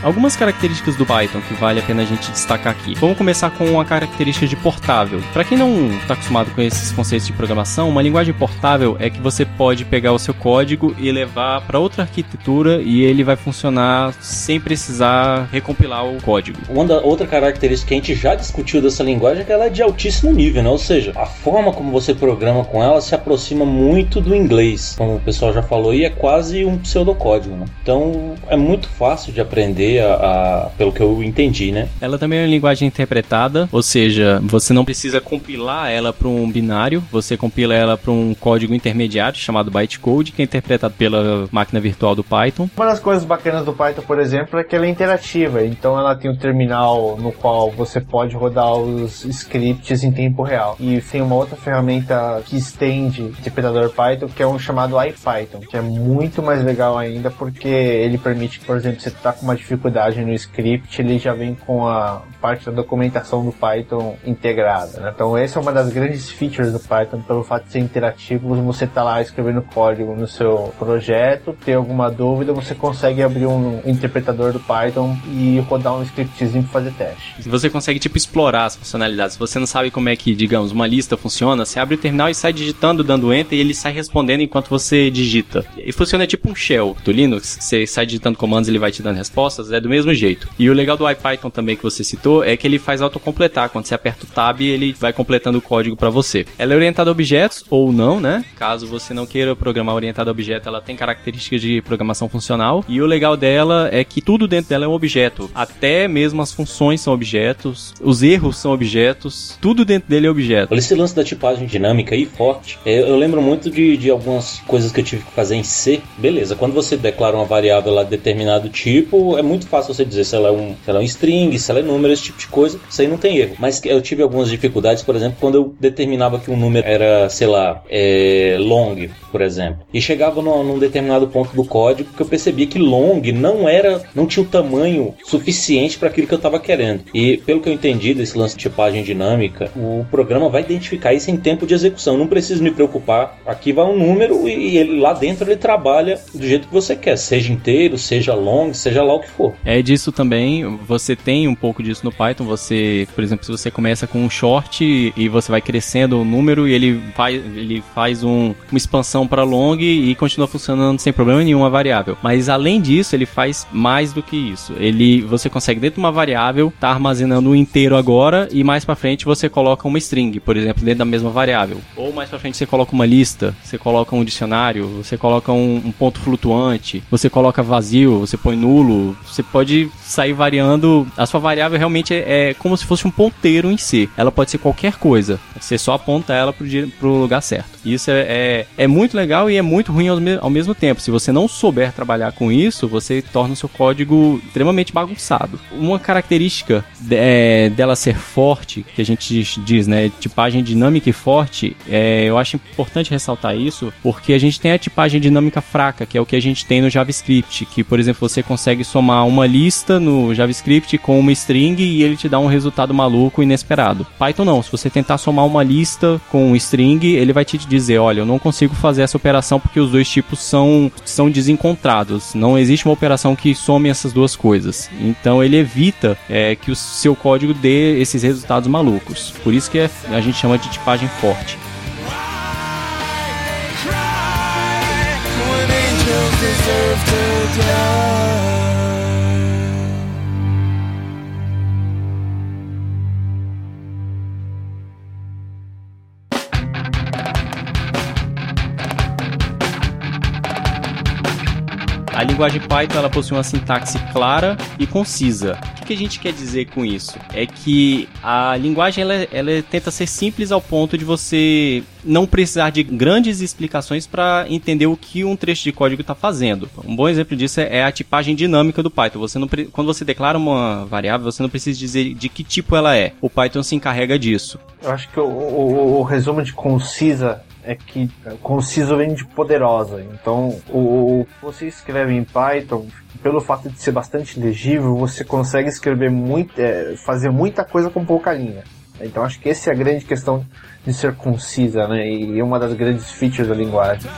Algumas características do Python que vale a pena a gente destacar aqui. Vamos começar com a característica de portável. Para quem não está acostumado com esses conceitos de programação, uma linguagem portável é que você pode pegar o seu código e levar para outra arquitetura e ele vai funcionar sem precisar recompilar o código. Uma outra característica que a gente já discutiu dessa linguagem é que ela é de altíssimo nível, né? Ou seja, a forma como você programa com ela se aproxima muito do inglês, como o pessoal já falou, e é quase um pseudocódigo, né? Então é muito fácil de aprender a, a, pelo que eu entendi, né? Ela também é uma linguagem interpretada, ou seja, você não precisa compilar ela para um binário, você compila ela para um código intermediário chamado bytecode, que é interpretado pela máquina virtual do Python. Uma das coisas bacanas do Python, por exemplo, é que ela é interativa, então ela tem um terminal no qual você pode rodar os scripts em tempo real. E tem uma outra ferramenta que estende o interpretador Python, que é um chamado IPython, que é muito mais legal ainda porque ele permite, por exemplo, você tá com uma dificuldade dificuldade no script, ele já vem com a parte da documentação do Python integrada. Né? Então essa é uma das grandes features do Python, pelo fato de ser interativo, você tá lá escrevendo código no seu projeto, ter alguma dúvida, você consegue abrir um interpretador do Python e rodar um scriptzinho para fazer teste. Você consegue, tipo, explorar as funcionalidades. Se você não sabe como é que, digamos, uma lista funciona, você abre o terminal e sai digitando, dando enter, e ele sai respondendo enquanto você digita. E funciona tipo um shell do Linux, você sai digitando comandos ele vai te dando respostas, é do mesmo jeito. E o legal do IPython também que você citou é que ele faz autocompletar. Quando você aperta o tab, ele vai completando o código para você. Ela é orientada a objetos ou não, né? Caso você não queira programar orientada a objeto, ela tem características de programação funcional. E o legal dela é que tudo dentro dela é um objeto. Até mesmo as funções são objetos, os erros são objetos, tudo dentro dele é objeto. Olha esse lance da tipagem dinâmica aí forte. É, eu lembro muito de, de algumas coisas que eu tive que fazer em C. Beleza, quando você declara uma variável lá de determinado tipo, é muito fácil você dizer se ela é um, se ela é um string, se ela é número, esse tipo de coisa. Isso aí não tem erro. Mas eu tive algumas dificuldades, por exemplo, quando eu determinava que um número era, sei lá, é, long, por exemplo. E chegava no, num determinado ponto do código que eu percebia que long não era, não tinha o tamanho suficiente para aquilo que eu estava querendo. E pelo que eu entendi desse lance de tipagem dinâmica, o programa vai identificar isso em tempo de execução. Não preciso me preocupar. Aqui vai um número e ele lá dentro ele trabalha do jeito que você quer, seja inteiro, seja long, seja lá o que for. É disso também, você tem um pouco disso no Python, você, por exemplo, se você começa com um short e você vai crescendo o número e ele faz, ele faz um, uma expansão para long e continua funcionando sem problema nenhum a variável. Mas além disso, ele faz mais do que isso. Ele, você consegue dentro de uma variável tá armazenando um inteiro agora e mais para frente você coloca uma string, por exemplo, dentro da mesma variável. Ou mais para frente você coloca uma lista, você coloca um dicionário, você coloca um, um ponto flutuante, você coloca vazio, você põe nulo, você pode sair variando. A sua variável realmente é, é como se fosse um ponteiro em si. Ela pode ser qualquer coisa. Você só aponta ela pro, di- pro lugar certo. Isso é, é, é muito legal e é muito ruim ao, me- ao mesmo tempo. Se você não souber trabalhar com isso, você torna o seu código extremamente bagunçado. Uma característica de- é, dela ser forte, que a gente diz, né, tipagem dinâmica e forte, é, eu acho importante ressaltar isso, porque a gente tem a tipagem dinâmica fraca, que é o que a gente tem no JavaScript, que, por exemplo, você consegue somar uma lista no JavaScript com uma string e ele te dá um resultado maluco inesperado. Python não, se você tentar somar uma lista com um string, ele vai te dizer, olha, eu não consigo fazer essa operação porque os dois tipos são, são desencontrados. Não existe uma operação que some essas duas coisas. Então ele evita é, que o seu código dê esses resultados malucos. Por isso que é- a gente chama de tipagem forte. deserve to die. A linguagem Python ela possui uma sintaxe clara e concisa. O que, a gente quer dizer com isso? É que a linguagem ela, ela tenta ser simples ao ponto de você não precisar de grandes explicações para entender o que um trecho de código está fazendo. Um bom exemplo disso é a tipagem dinâmica do Python. Você não, quando você declara uma variável, você não precisa dizer de que tipo ela é. O Python se encarrega disso. Eu acho que o, o- o resumo de concisa é que conciso vem de poderosa. Então, o, o você escreve em Python, pelo fato de ser bastante legível, você consegue escrever muito, é, fazer muita coisa com pouca linha. Então, acho que essa é a grande questão de ser concisa, né? E uma das grandes features da linguagem.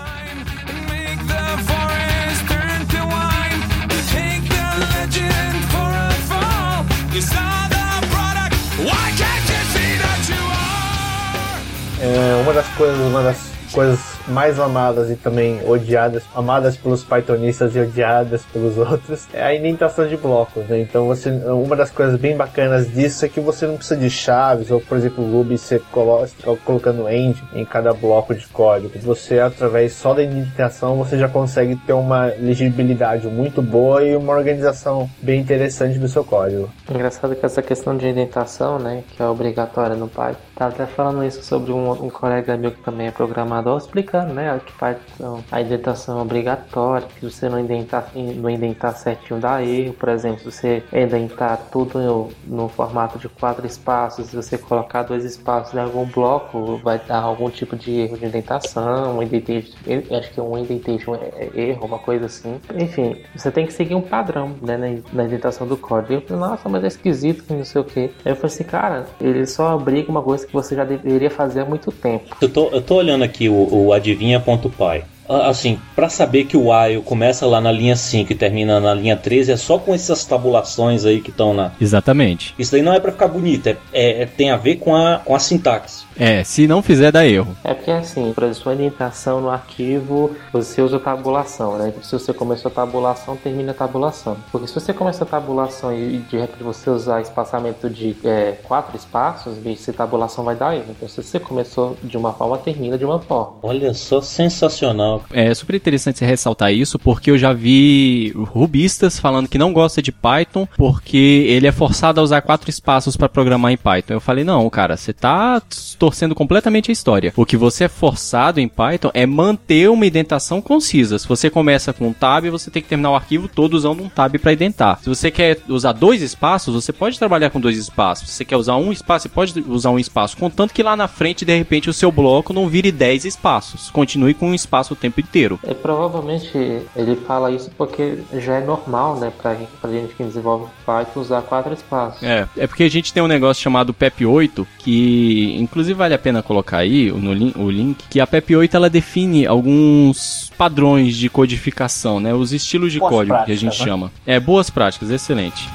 You are? É, uma das coisas, uma das coisas mais amadas e também odiadas, amadas pelos pythonistas e odiadas pelos (laughs) outros, é a indentação de blocos, né? Então você, uma das coisas bem bacanas disso é que você não precisa de chaves, ou por exemplo, Ruby você coloca, colocando end em cada bloco de código. Você, através só da indentação, você já consegue ter uma legibilidade muito boa e uma organização bem interessante do seu código. Engraçado que essa questão de indentação, né, que é obrigatória no Python, tá até falando isso sobre um, um colega meu que também é programador manual explicando, né, que Python, a indentação é obrigatória, que se você não indentar, não indentar certinho dá erro, por exemplo, se você indentar tudo no, no formato de quatro espaços, se você colocar dois espaços em algum bloco, vai dar algum tipo de erro de indentação, um indentation, acho que um indentation é, é erro, uma coisa assim. Enfim, você tem que seguir um padrão, né, na, na indentação do código. Eu falei, nossa, mas é esquisito, que não sei o que. Aí eu falei assim, cara, ele só obriga uma coisa que você já deveria fazer há muito tempo. Eu tô, eu tô olhando aqui o, o adivinha.py. Ah, Assim, pra saber que o while começa lá na linha 5 e termina na linha 13, é só com essas tabulações aí que estão na. Exatamente. Isso daí não é pra ficar bonito, é, é- é- tem a ver com a, com a sintaxe. É, se não fizer, dá erro. É porque assim, para sua indentação no arquivo, você usa tabulação, né? Então, se você começou a tabulação, termina a tabulação. Porque se você começa a tabulação e de repente você usar espaçamento de é, quatro espaços, ser tabulação vai dar erro. Então se você começou de uma forma, termina de uma forma. Olha só, sensacional. É super interessante você ressaltar isso, porque eu já vi rubistas falando que não gosta de Python porque ele é forçado a usar quatro espaços para programar em Python. Eu falei, não, cara, você tá torcendo completamente a história. O que você é forçado em Python é manter uma indentação concisa. Se você começa com um tab, você tem que terminar o arquivo todo usando um tab para indentar. Se você quer usar dois espaços, você pode trabalhar com dois espaços. Se você quer usar um espaço, você pode usar um espaço. Contanto que lá na frente, de repente, o seu bloco não vire 10 espaços. Continue com um espaço tempo inteiro. É, provavelmente ele fala isso porque já é normal, né, pra, pra gente que desenvolve Python usar quatro espaços. É, é porque a gente tem um negócio chamado PEP8, que inclusive vale a pena colocar aí no link, o link, que a PEP8 ela define alguns padrões de codificação, né? Os estilos de Boas código que a práticas, gente né? chama. É, boas práticas, excelente.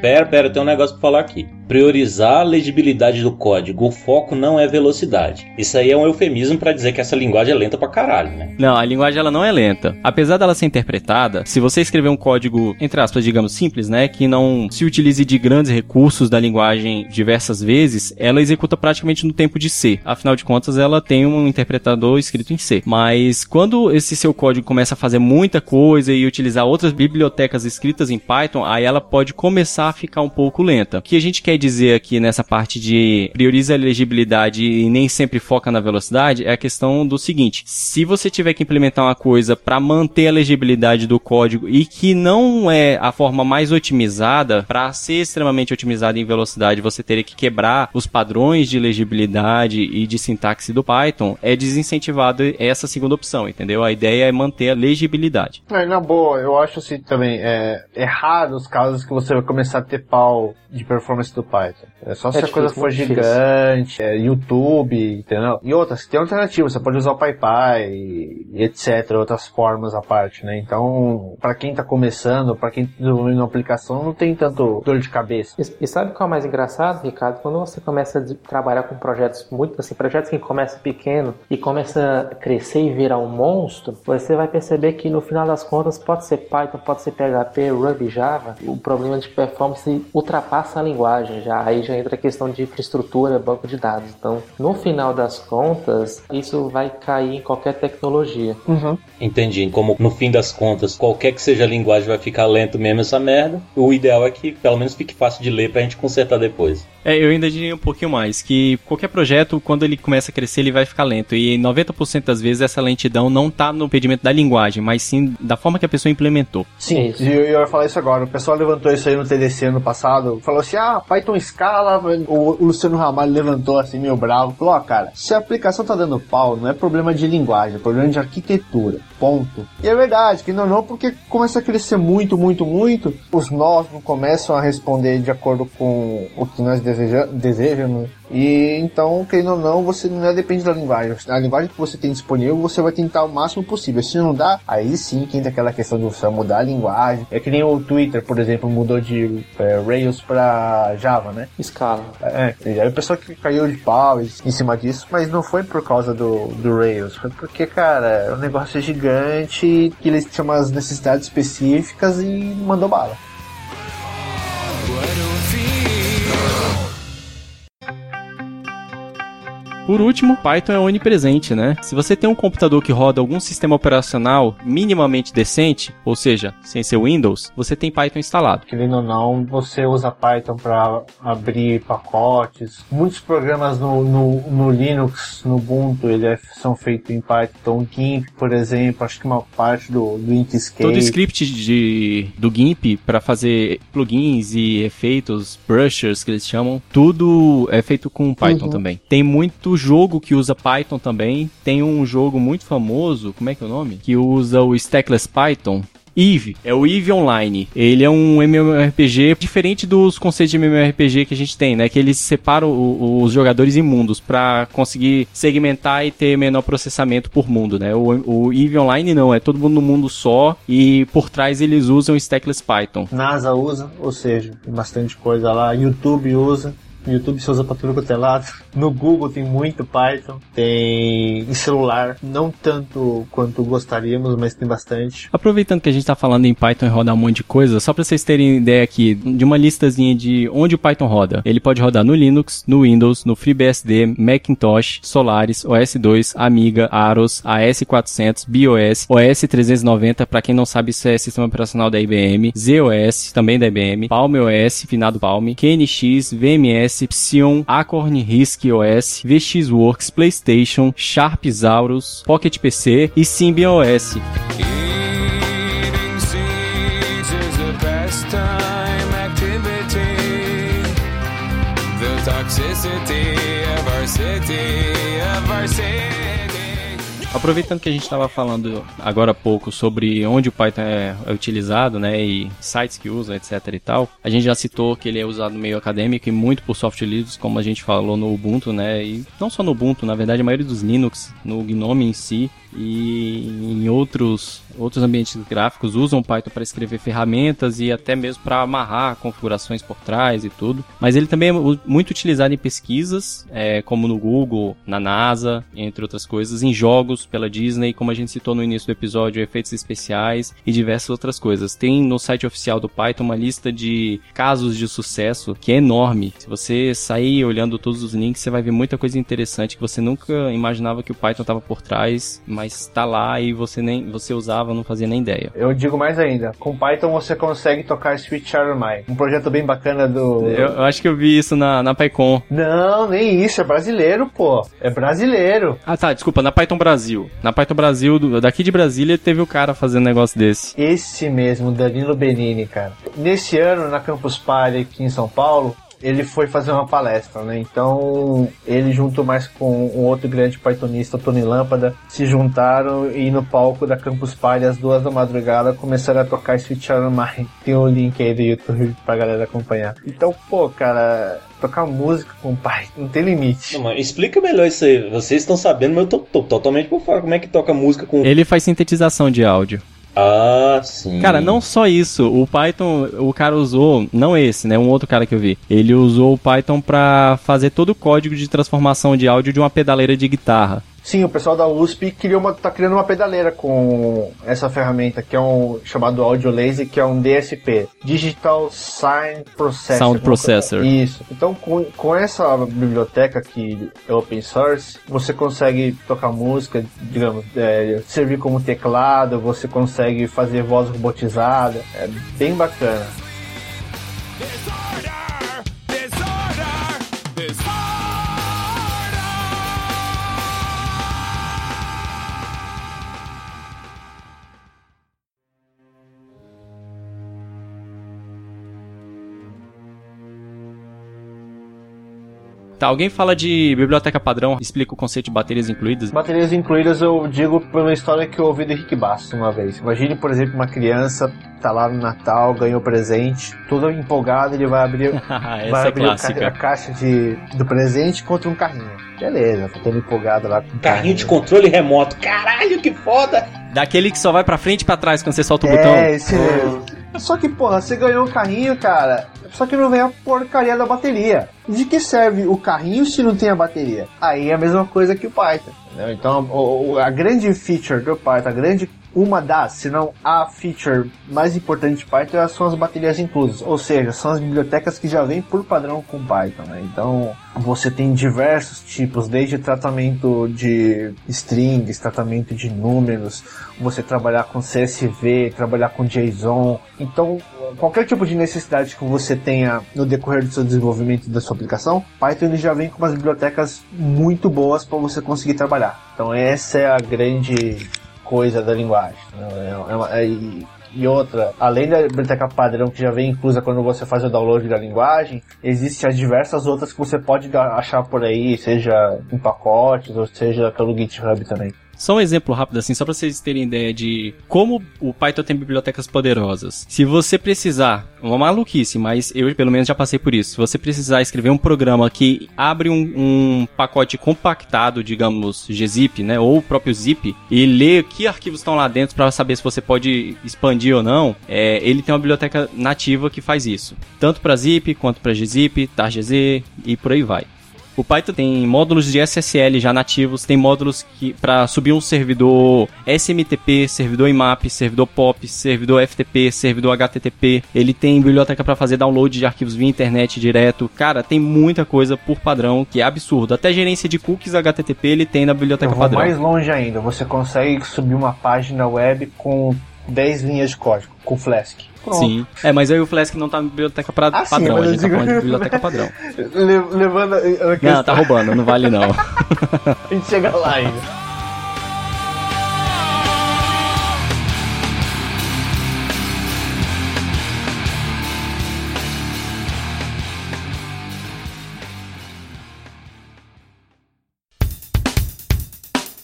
Pera, pera, tem um negócio pra falar aqui. Priorizar a legibilidade do código. O foco não é velocidade. Isso aí é um eufemismo pra dizer que essa linguagem é lenta pra caralho, né? Não, a linguagem ela não é lenta. Apesar dela ser interpretada, se você escrever um código, entre aspas, digamos, simples, né, que não se utilize de grandes recursos da linguagem diversas vezes, ela executa praticamente no tempo de C. Afinal de contas, ela tem um interpretador escrito em C. Mas quando esse seu código começa a fazer muita coisa e utilizar outras bibliotecas escritas em Python, aí ela pode começar a ficar um pouco lenta. O que a gente quer dizer aqui nessa parte de prioriza a legibilidade e nem sempre foca na velocidade é a questão do seguinte: se você tiver que implementar uma coisa para manter a legibilidade do código e que não é a forma mais otimizada, para ser extremamente otimizada em velocidade, você teria que quebrar os padrões de legibilidade e de sintaxe do Python, é desincentivado essa segunda opção, entendeu? A ideia é manter a legibilidade. Mas, na boa, eu acho assim também, é, é raro os casos que você vai começar a ter pau de performance do Python. É só se É a coisa for gigante, é, YouTube, entendeu? E outras, tem alternativa, você pode usar o PyPy etc, outras formas à parte, né? Então, pra quem tá começando, pra quem tá desenvolvendo uma aplicação, não tem tanto dor de cabeça. E, e sabe qual é o mais engraçado, Ricardo? Quando você começa a trabalhar com projetos muito assim, projetos que começam pequeno e começa a crescer e virar um monstro, você vai perceber que no final das contas pode ser Python, pode ser PHP, Ruby, Java. O problema de performance ultrapassa a linguagem já. Aí já entra a questão de infraestrutura, banco de dados. Então, no final das contas, isso vai cair em qualquer tecnologia. Entendi. Como no fim das contas, qualquer que seja a linguagem vai ficar lento mesmo essa merda. O ideal é que pelo menos fique fácil de ler pra gente consertar depois. É, eu ainda diria um pouquinho mais, que qualquer projeto, quando ele começa a crescer, ele vai ficar lento. E 90% das vezes essa lentidão não tá no impedimento da linguagem, mas sim da forma que a pessoa implementou. Sim, e eu, ia falar isso agora. O pessoal levantou isso aí no TDC ano passado. Falou assim: ah, Python Scala. O, o Luciano Ramalho levantou assim, meio bravo. Falou: ó, cara, se a aplicação tá dando pau, não é problema de linguagem, é problema de arquitetura. Ponto. E é verdade, que não, não, porque começa a crescer muito, muito, muito. Os nós não começam a responder de acordo com o que nós deseja, desejamos. E então, querendo ou não, você não é, depende da linguagem. A linguagem que você tem disponível, você vai tentar o máximo possível. Se não dá, aí sim que entra aquela questão de você mudar a linguagem. É que nem o Twitter, por exemplo, mudou de é, Rails pra Java, né? Escala. É, e aí o pessoal que caiu de pau em cima disso, mas não foi por causa do, do Rails, foi porque, cara, o negócio é gigante, que eles tinham umas necessidades específicas e mandou bala. Por último, Python é onipresente, né? Se você tem um computador que roda algum sistema operacional minimamente decente, ou seja, sem ser Windows, você tem Python instalado. Querendo ou não, você usa Python para abrir pacotes. Muitos programas no, no, no Linux, no Ubuntu, ele é- são feitos em Python. Então, GIMP, por exemplo, acho que uma parte do, do Inkscape. Todo script de, do GIMP para fazer plugins e efeitos, brushers que eles chamam, tudo é feito com Python Uhum. também. Tem muito jogo que usa Python também. Tem um jogo muito famoso, como é que é o nome? Que usa o Stackless Python. Eve, é o Eve Online. Ele é um MMORPG diferente dos conceitos de MMORPG que a gente tem, né? Que eles separam o- os jogadores em mundos pra conseguir segmentar e ter menor processamento por mundo, né? O, o Eve Online não, é todo mundo no mundo só e por trás eles usam Stackless Python. NASA usa, ou seja, bastante coisa lá. YouTube usa. No YouTube se usa pra tudo quanto é lado. No Google tem muito Python. Tem em celular, não tanto quanto gostaríamos, mas tem bastante. Aproveitando que a gente tá falando em Python e rodar um monte de coisa, só pra vocês terem ideia aqui de uma listazinha de onde o Python roda. Ele pode rodar no Linux, no Windows, no FreeBSD, Macintosh, Solaris, OS2, Amiga, Aros, AS400, BIOS, OS 390, pra quem não sabe isso é sistema operacional da IBM, ZOS, também da IBM, Palm OS, finado Palm, KNX, VMS, Psion, Acorn RISC OS, VXWorks, PlayStation, Sharp Zaurus, Pocket PC e Symbian OS. Aproveitando que a gente estava falando agora há pouco sobre onde o Python é, é utilizado, né, e sites que usa, etc e tal, a gente já citou que ele é usado no meio acadêmico e muito por software livres, como a gente falou no Ubuntu, né, e não só no Ubuntu, na verdade a maioria dos Linux, no GNOME em si e em outros outros ambientes gráficos usam Python para escrever ferramentas e até mesmo para amarrar configurações por trás e tudo. Mas ele também é muito utilizado em pesquisas, é, como no Google, na NASA, entre outras coisas, em jogos pela Disney, como a gente citou no início do episódio, efeitos especiais e diversas outras coisas. Tem no site oficial do Python uma lista de casos de sucesso que é enorme. Se você sair olhando todos os links, você vai ver muita coisa interessante que você nunca imaginava que o Python estava por trás, mas está lá e você nem você usava, não fazia nem ideia. Eu digo mais ainda, com Python você consegue tocar Switch My, um projeto bem bacana do. Eu, eu acho que eu vi isso na, na PyCon. Não, nem isso, é brasileiro, pô. É brasileiro. Ah tá, desculpa, na Python Brasil. Na Python Brasil, daqui de Brasília, teve o cara fazendo um negócio desse. Esse mesmo, Danilo Benini, cara. Nesse ano, na Campus Party aqui em São Paulo, ele foi fazer uma palestra, né? Então, ele junto mais com um outro grande pythonista, o Tony Lâmpada, se juntaram e no palco da Campus Party, às duas da madrugada, começaram a tocar on My. Tem o link aí do YouTube pra galera acompanhar. Então, pô, cara, tocar música com Python não tem limite. Não, mas explica melhor isso aí. Vocês estão sabendo, mas eu tô, tô totalmente por fora. Como é que toca música com. Ele faz sintetização de áudio. Ah, sim. Cara, não só isso, o Python, o cara usou, não esse, né, um outro cara que eu vi. Ele usou o Python pra fazer todo o código de transformação de áudio de uma pedaleira de guitarra. Sim, o pessoal da USP criou uma, tá criando uma pedaleira com essa ferramenta que é um chamado Audio Laser, que é um DSP, Digital Sign Processor. Sound Processor. Isso. Então, com, com essa biblioteca que é open source, você consegue tocar música, digamos, é, servir como teclado, você consegue fazer voz robotizada. É bem bacana. Tá, alguém fala de biblioteca padrão, explica o conceito de baterias incluídas. Baterias incluídas eu digo por uma história que eu ouvi do Rick Bastos uma vez. Imagine, por exemplo, uma criança tá lá no Natal, ganhou presente, todo empolgado, ele vai abrir, (laughs) vai Essa é abrir ca- a caixa de, do presente contra um carrinho. Beleza, tá todo empolgado lá com o Carrinho de controle remoto. Caralho, que foda! Daquele que só vai pra frente e pra trás quando você solta o botão. É, esse mesmo. Só que, porra, você ganhou um carrinho, cara. Só que não vem a porcaria da bateria. De que serve o carrinho se não tem a bateria? Aí é a mesma coisa que o Python. entendeu? Então, o- o- a grande feature do Python, a grande uma das, se não a feature mais importante de Python são as baterias inclusas, ou seja, são as bibliotecas que já vêm por padrão com Python, né? Então, você tem diversos tipos, desde tratamento de strings, tratamento de números, você trabalhar com CSV, trabalhar com JSON. Então, qualquer tipo de necessidade que você tenha no decorrer do seu desenvolvimento da sua aplicação, Python ele já vem com umas bibliotecas muito boas para você conseguir trabalhar. Então, essa é a grande coisa da linguagem. né? É- é uma- é- e, outra, além da biblioteca padrão que já vem inclusa quando você faz o download da linguagem, existem as diversas outras que você pode achar por aí, seja em pacotes ou seja pelo GitHub também. Só um exemplo rápido assim, só para vocês terem ideia de como o Python tem bibliotecas poderosas. Se você precisar, uma maluquice, mas eu pelo menos já passei por isso. Se você precisar escrever um programa que abre um, um pacote compactado, digamos, gzip, né, ou o próprio zip, e lê que arquivos estão lá dentro para saber se você pode expandir ou não, é, ele tem uma biblioteca nativa que faz isso. Tanto para zip quanto para gzip, targz e por aí vai. O Python tem módulos de SSL já nativos, tem módulos que para subir um servidor SMTP, servidor IMAP, servidor POP, servidor FTP, servidor HTTP. Ele tem biblioteca para fazer download de arquivos via internet direto. Cara, tem muita coisa por padrão que é absurdo. Até gerência de cookies HTTP ele tem na biblioteca Eu vou padrão. mais longe ainda, você consegue subir uma página web com 10 linhas de código, com Flask. Pronto. Sim. É, mas aí o Flask não tá na biblioteca pra- Ah, sim, padrão, mas a gente tá digo- falando de biblioteca padrão. (laughs) Le- levando Não, tá roubando, não vale não. (laughs) a gente chega lá ainda.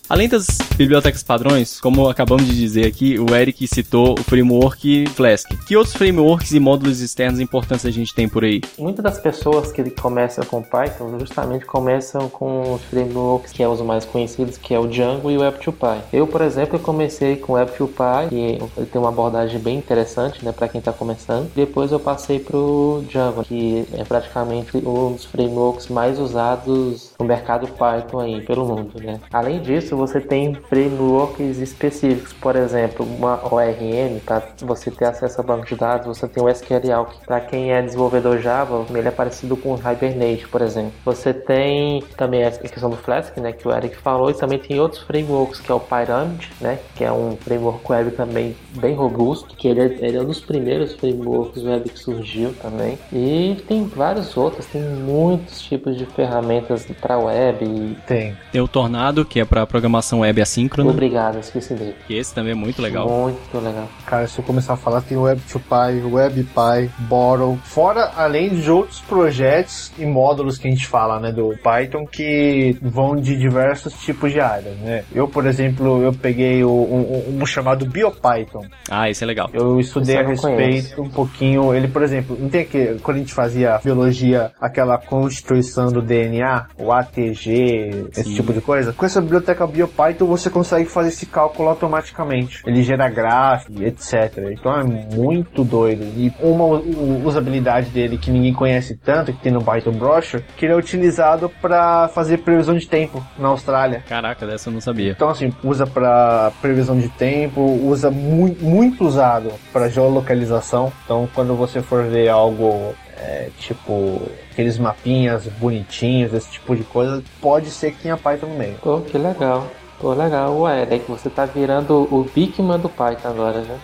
Além das bibliotecas padrões, como acabamos de dizer aqui, o Eric citou o framework Flask. Que outros frameworks e módulos externos importantes a gente tem por aí? Muitas das pessoas que começam com Python justamente começam com os frameworks que é os mais conhecidos, que é o Django e o Web2Py. Eu, por exemplo, comecei com o Web2Py, que ele tem uma abordagem bem interessante, né, para quem está começando. Depois eu passei pro Django, que é praticamente um dos frameworks mais usados no mercado Python aí pelo mundo, né. Além disso, você tem frameworks específicos, por exemplo, uma ORM para você ter acesso a banco de dados, você tem o SQL, que para quem é desenvolvedor Java, ele é parecido com o Hibernate, por exemplo. Você tem também a questão do Flask, né, que o Eric falou, e também tem outros frameworks, que é o Pyramid, né, que é um framework web também bem robusto, que ele é, ele é um dos primeiros frameworks web que surgiu também. E tem vários outros, tem muitos tipos de ferramentas para web. Tem. Tem o Tornado, que é para programação web assíncrona, Obrigado, esqueci dele. que esse também é muito legal. Muito legal. Cara, se eu começar a falar, tem Web2Py, WebPy, Borrow. Fora, além de outros projetos e módulos que a gente fala, né, do Python, que vão de diversos tipos de áreas, né. Eu, por exemplo, eu peguei o, um, um chamado BioPython. Ah, esse é legal. Eu estudei a respeito conheço. um pouquinho. Ele, por exemplo, não tem que quando a gente fazia biologia, aquela constituição do DNA, o ATG, esse Sim. tipo de coisa. Com essa biblioteca BioPython você consegue fazer esse cálculo automaticamente. Ele gera gráfico, etc. Então é muito doido. E uma usabilidade dele que ninguém conhece tanto, que tem no Python Brochure, que ele é utilizado para fazer previsão de tempo na Austrália. Caraca, dessa eu não sabia. Então, assim, usa para previsão de tempo, usa mu muito usado para geolocalização. Então, quando você for ver algo é, tipo aqueles mapinhas bonitinhos, esse tipo de coisa, pode ser que tenha Python no meio. Pô, que legal. Pô, legal. Ué, é que você tá virando o Bigman do Python agora, né?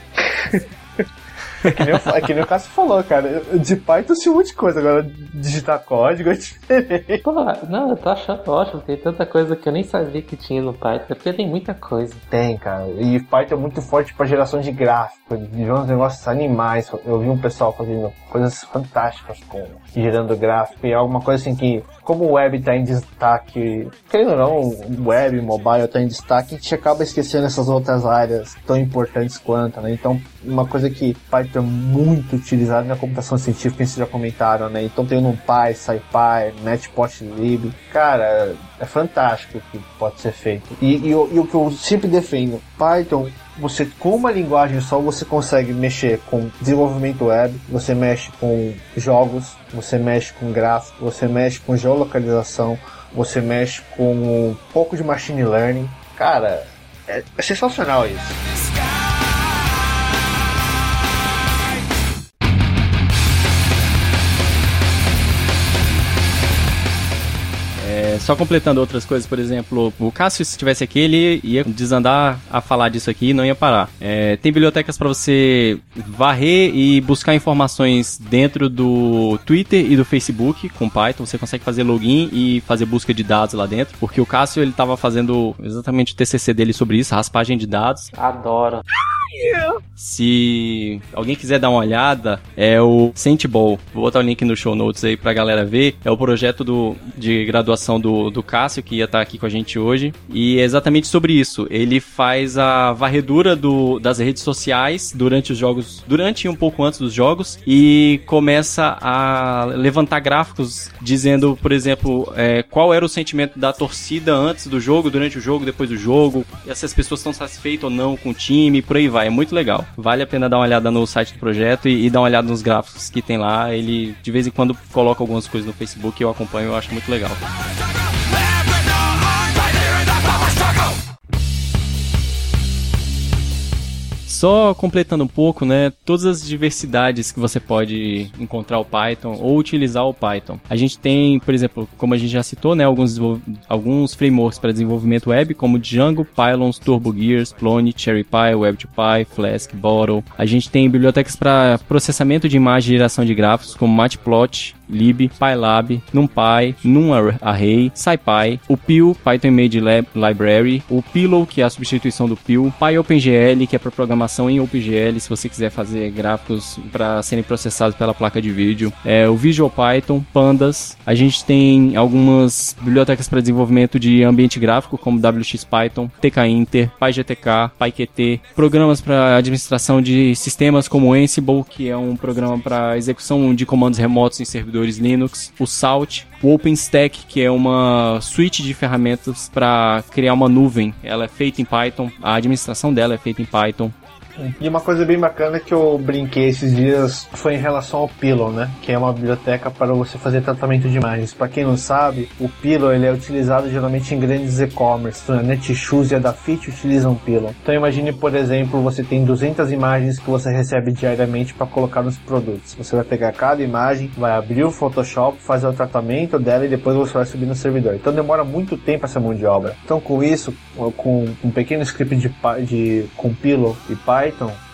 (laughs) É que nem, o- é que nem o Cássio falou, cara. De Python se um monte de coisa, agora digitar código é diferente. Não, eu tô achando ótimo. Tem tanta coisa que eu nem sabia que tinha no Python. É porque tem muita coisa. Tem, cara. E Python é muito forte para geração de gráfico, de uns negócios animais. Eu vi um pessoal fazendo coisas fantásticas com gerando gráfico e é alguma coisa assim que, como o web tá em destaque, querendo ou não, web, mobile tá em destaque, a gente acaba esquecendo essas outras áreas tão importantes quanto, né? Então, uma coisa que Python é muito utilizado na computação científica, vocês já comentaram, né? Então tem o NumPy, SciPy, Matplotlib. Cara, é fantástico o que pode ser feito. E, e e o que eu sempre defendo, Python você com uma linguagem só você consegue mexer com desenvolvimento web, você mexe com jogos, você mexe com gráfico, você mexe com geolocalização, você mexe com um pouco de machine learning. Cara, é, é sensacional isso. Só completando outras coisas, por exemplo, o Cássio, se estivesse aqui, ele ia desandar a falar disso aqui e não ia parar. É, tem bibliotecas para você varrer e buscar informações dentro do Twitter e do Facebook com Python. Você consegue fazer login e fazer busca de dados lá dentro, porque o Cássio ele tava fazendo exatamente o TCC dele sobre isso, raspagem de dados. Adoro. Se alguém quiser dar uma olhada, é o Saintball. Vou botar o link no show notes aí pra galera ver. É o projeto do, de graduação do, do Cássio, que ia estar aqui com a gente hoje. E é exatamente sobre isso. Ele faz a varredura do, das redes sociais durante os jogos, durante e um pouco antes dos jogos, e começa a levantar gráficos dizendo, por exemplo, é, qual era o sentimento da torcida antes do jogo, durante o jogo, depois do jogo, se as pessoas estão satisfeitas ou não com o time, por aí vai. É muito legal. Vale a pena dar uma olhada no site do projeto e, e dar uma olhada nos gráficos que tem lá. Ele de vez em quando coloca algumas coisas no Facebook eu acompanho, eu acho muito legal. Só completando um pouco, né? Todas as diversidades que você pode encontrar o Python ou utilizar o Python. A gente tem, por exemplo, como a gente já citou, né? Alguns, alguns frameworks para desenvolvimento web, como Django, Pylons, TurboGears, Clone, CherryPy, WebGPy, Flask, Bottle. A gente tem bibliotecas para processamento de imagem e geração de gráficos, como Matplot, lib, pylab, numpy, numarray, scipy, o pil, Python Image Lab Library, o pillow, que é a substituição do pil, pyOpenGL, que é para programação em OpenGL, se você quiser fazer gráficos para serem processados pela placa de vídeo, é, o Visual Python, Pandas, a gente tem algumas bibliotecas para desenvolvimento de ambiente gráfico, como WXPython, TKInter, PyGTK, PyQt, programas para administração de sistemas como Ansible, que é um programa para execução de comandos remotos em servidores Linux, o Salt, o OpenStack, que é uma suite de ferramentas para criar uma nuvem. Ela é feita em Python, a administração dela é feita em Python. E uma coisa bem bacana que eu brinquei esses dias foi em relação ao Pillow, né? Que é uma biblioteca para você fazer tratamento de imagens. Para quem não sabe, o Pillow ele é utilizado geralmente em grandes e-commerce. A Netshoes e a Dafit utilizam Pillow. Então imagine, por exemplo, você tem 200 imagens que você recebe diariamente para colocar nos produtos. Você vai pegar cada imagem, vai abrir o Photoshop, fazer o tratamento dela e depois você vai subir no servidor. Então demora muito tempo essa mão de obra. Então com isso, com um pequeno script de, de com Pillow e Python,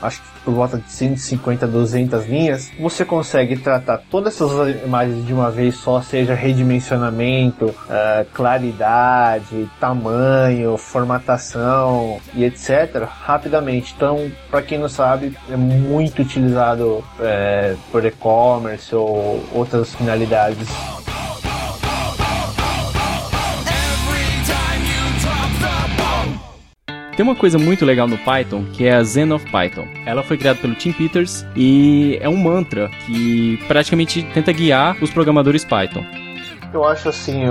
acho que por volta de 150, 200 linhas, você consegue tratar todas essas imagens de uma vez só, seja redimensionamento, eh, claridade, tamanho, formatação e etc, rapidamente. Então, para quem não sabe, é muito utilizado eh, por e-commerce ou outras finalidades. Tem uma coisa muito legal no Python que é a Zen of Python. Ela foi criada pelo Tim Peters e é um mantra que praticamente tenta guiar os programadores Python. Eu acho assim,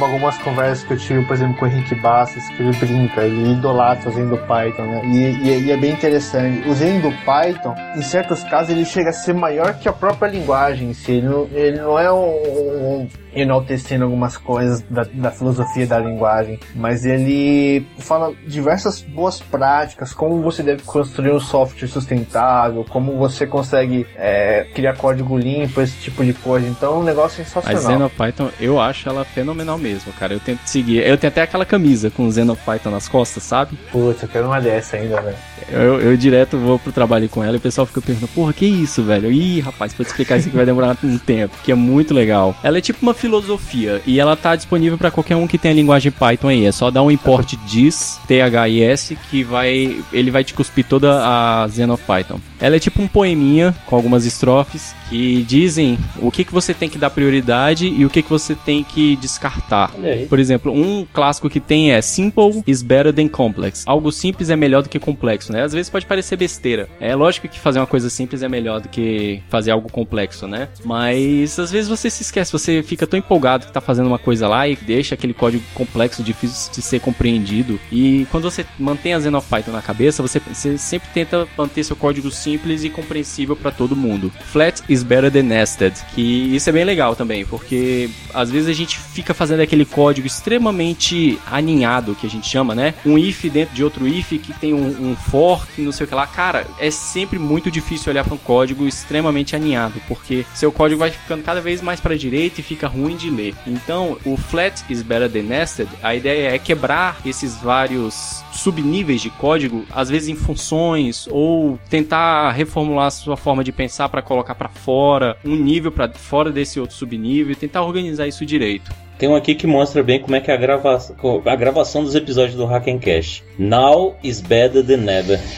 algumas conversas que eu tive, por exemplo, com o Henrique Bastos, que ele brinca, ele idolatra o Zen do Python, né? E, e- e é bem interessante. O Zen do Python, em certos casos, ele chega a ser maior que a própria linguagem em si. Ele ele não é um, um enaltecendo algumas coisas da, da filosofia da linguagem, mas ele fala diversas boas práticas, como você deve construir um software sustentável, como você consegue é, criar código limpo, esse tipo de coisa. Então, é um negócio A sensacional. Zen of Python, eu acho ela fenomenal mesmo, cara. Eu tento seguir. Eu tenho até aquela camisa com Zen of Python nas costas, sabe? Putz, eu quero uma dessa ainda, velho. Eu, eu direto vou pro trabalho com ela e o pessoal fica perguntando, porra, que isso, velho? Ih, rapaz, pra te explicar isso aqui vai demorar um tempo, que é muito legal. Ela é tipo uma filosofia e ela tá disponível pra qualquer um que tenha a linguagem Python aí. É só dar um import diz, T-H-I-S, que vai. ele vai te cuspir toda a Zen of Python. Ela é tipo um poeminha com algumas estrofes que dizem o que, que você tem que dar prioridade e o que, que você tem que descartar. Por exemplo, um clássico que tem é Simple is better than complex. Algo simples é melhor do que complexo, né? Às vezes pode parecer besteira. É lógico que fazer uma coisa simples é melhor do que fazer algo complexo, né? Mas às vezes você se esquece, você fica tão empolgado que tá fazendo uma coisa lá e deixa aquele código complexo, difícil de ser compreendido. E quando você mantém a Zen of Python na cabeça, você, você sempre tenta manter seu código simples e compreensível para todo mundo. Flat is better than nested, que isso é bem legal também, porque às vezes a gente fica fazendo aquele código extremamente aninhado, que a gente chama, né? Um if dentro de outro if que tem um, um for, que não sei o que lá. Cara, é sempre muito difícil olhar para um código extremamente aninhado, porque seu código vai ficando cada vez mais para direita e fica ruim ruim de ler. Então, o Flat is Better Than Nested, a ideia é quebrar esses vários subníveis de código, às vezes em funções, ou tentar reformular a sua forma de pensar para colocar para fora, um nível para fora desse outro subnível, tentar organizar isso direito. Tem um aqui que mostra bem como é que é a, grava a gravação dos episódios do Hack and Cash. Now is better than never. (laughs)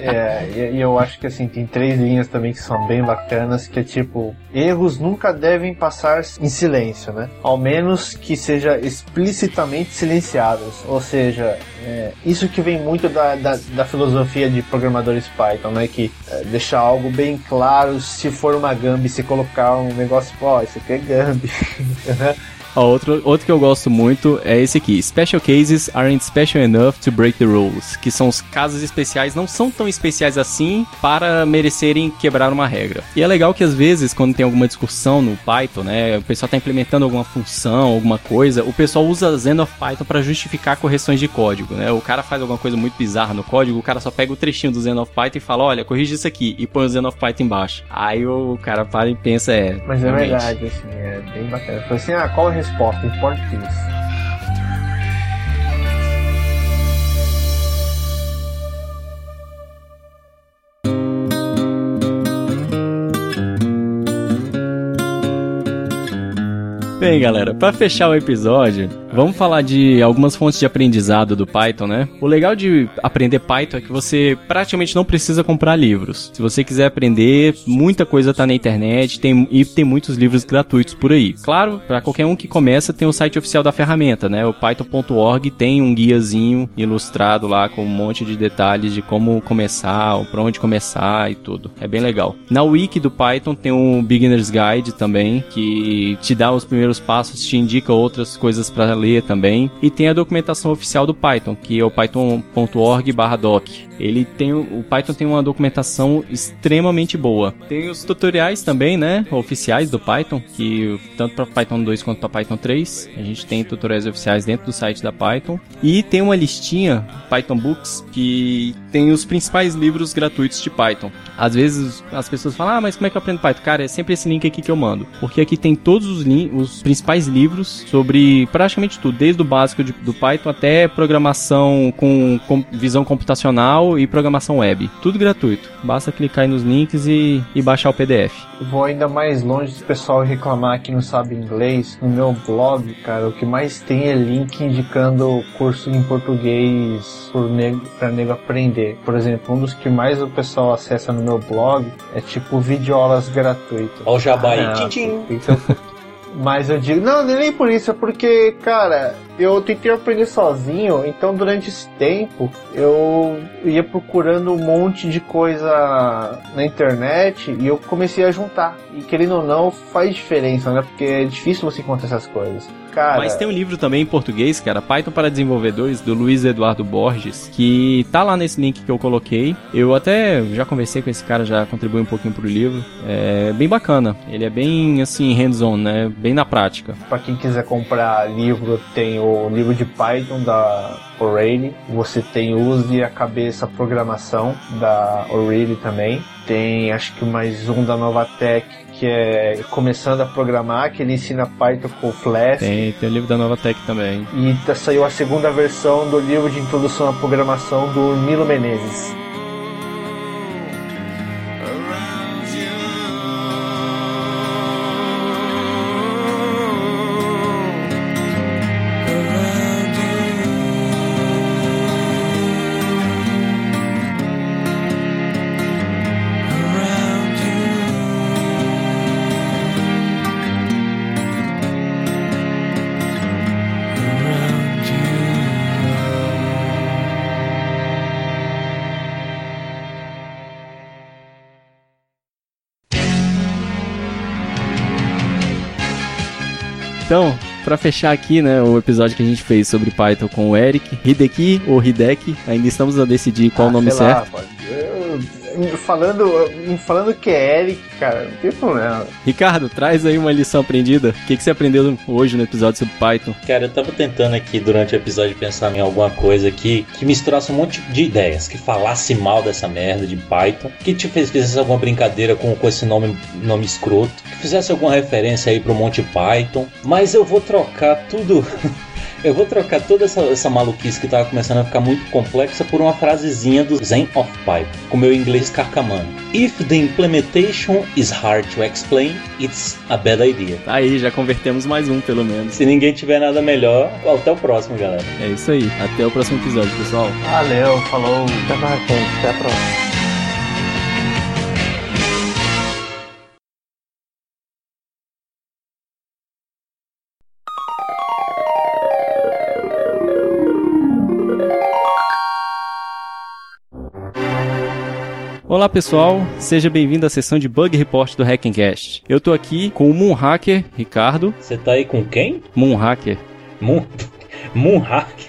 É, e, eu acho que assim, tem três linhas também que são bem bacanas, que é tipo, erros nunca devem passar em silêncio, né? Ao menos que seja explicitamente silenciados. Ou seja, é, isso que vem muito da, da, da filosofia de programadores Python, né? Que é, deixar algo bem claro se for uma Gambi, se colocar um negócio, ó, isso aqui é Gambi. (laughs) Ó, outro, outro que eu gosto muito é esse aqui. Special cases aren't special enough to break the rules. Que são os casos especiais, não são tão especiais assim para merecerem quebrar uma regra. E é legal que às vezes, quando tem alguma discussão no Python, né, o pessoal está implementando alguma função, alguma coisa, o pessoal usa Zen of Python para justificar correções de código, né? O cara faz alguma coisa muito bizarra no código, o cara só pega o trechinho do Zen of Python e fala, olha, corrige isso aqui, e põe o Zen of Python embaixo. Aí o cara para e pensa, é... Mas é realmente. verdade, assim, é bem bacana. Falei assim, ah, qual a resposta português? Bem, galera, para fechar o episódio, vamos falar de algumas fontes de aprendizado do Python, né? O legal de aprender Python é que você praticamente não precisa comprar livros. Se você quiser aprender, muita coisa tá na internet, tem e tem muitos livros gratuitos por aí. Claro, para qualquer um que começa, tem o site oficial da ferramenta, né? O python.org tem um guiazinho ilustrado lá com um monte de detalhes de como começar, para onde começar e tudo. É bem legal. Na wiki do Python tem um Beginner's Guide também, que te dá os primeiros passos, te indica outras coisas para ler também. E tem a documentação oficial do Python, que é o python.org/doc. Ele tem o Python tem uma documentação extremamente boa. Tem os tutoriais também, né, oficiais do Python, que tanto para Python 2 quanto para Python 3, a gente tem tutoriais oficiais dentro do site da Python. E tem uma listinha Python Books que tem os principais livros gratuitos de Python. Às vezes as pessoas falam: "Ah, mas como é que eu aprendo Python?" Cara, é sempre esse link aqui que eu mando, porque aqui tem todos os, os principais livros sobre praticamente tudo, desde o básico de- do Python até programação com, com visão computacional e programação web. Tudo gratuito. Basta clicar aí nos links e, e baixar o PDF. Vou ainda mais longe do pessoal reclamar que não sabe inglês. No meu blog, cara, o que mais tem é link indicando curso em português por nego, pra nego aprender. Por exemplo, um dos que mais o pessoal acessa no meu blog é tipo videoaulas gratuitas. Ó o jabá aí. Ah, Tchim, tchim. então- Mas eu digo, não, nem por isso, é porque, cara, eu tentei aprender sozinho, então durante esse tempo eu ia procurando um monte de coisa na internet e eu comecei a juntar. E querendo ou não, faz diferença, né? Porque é difícil você encontrar essas coisas. Cara, Mas tem um livro também em português, cara, Python para desenvolvedores, do Luiz Eduardo Borges, que tá lá nesse link que eu coloquei. Eu até já conversei com esse cara, já contribuí um pouquinho pro livro. É bem bacana. Ele é bem assim, hands-on, né? Bem na prática. Pra quem quiser comprar livro, tem o livro de Python da O'Reilly. Você tem Use a Cabeça Programação da O'Reilly também. Tem acho que mais um da Novatec que é Começando a Programar, que ele ensina Python com Flash. Tem, tem o livro da Nova Tech também. E tá- saiu a segunda versão do livro de introdução à programação do Nilo Menezes. Então, pra fechar aqui, né, o episódio que a gente fez sobre Python com o Eric, Hideki ou Hideki, ainda estamos a decidir qual o nome Ah, lá, certo. eu- falando, falando que é Eric, cara, não tem problema. Ricardo, traz aí uma lição aprendida. O que, que você aprendeu hoje no episódio sobre Python? Cara, eu tava tentando aqui durante o episódio pensar em alguma coisa aqui que misturasse um monte de ideias, que falasse mal dessa merda de Python, que te fez, fizesse alguma brincadeira com, com esse nome, nome escroto, que fizesse alguma referência aí pro Monty Python, mas eu vou trocar tudo. Eu vou trocar toda essa, essa maluquice que tava começando a ficar muito complexa por uma frasezinha do Zen of Python, com meu inglês carcamano. If the implementation is hard to explain, it's a bad idea. Aí, já convertemos mais um, pelo menos. Se ninguém tiver nada melhor, até o próximo, galera. É isso aí. Até o próximo episódio, pessoal. Valeu, falou. Até mais, gente. Até a próxima. Olá pessoal, seja bem-vindo à sessão de Bug Report do Hackencast. Eu tô aqui com o Moonhacker Ricardo. Você tá aí com quem? Moonhacker. Moon... (laughs) Moonhack?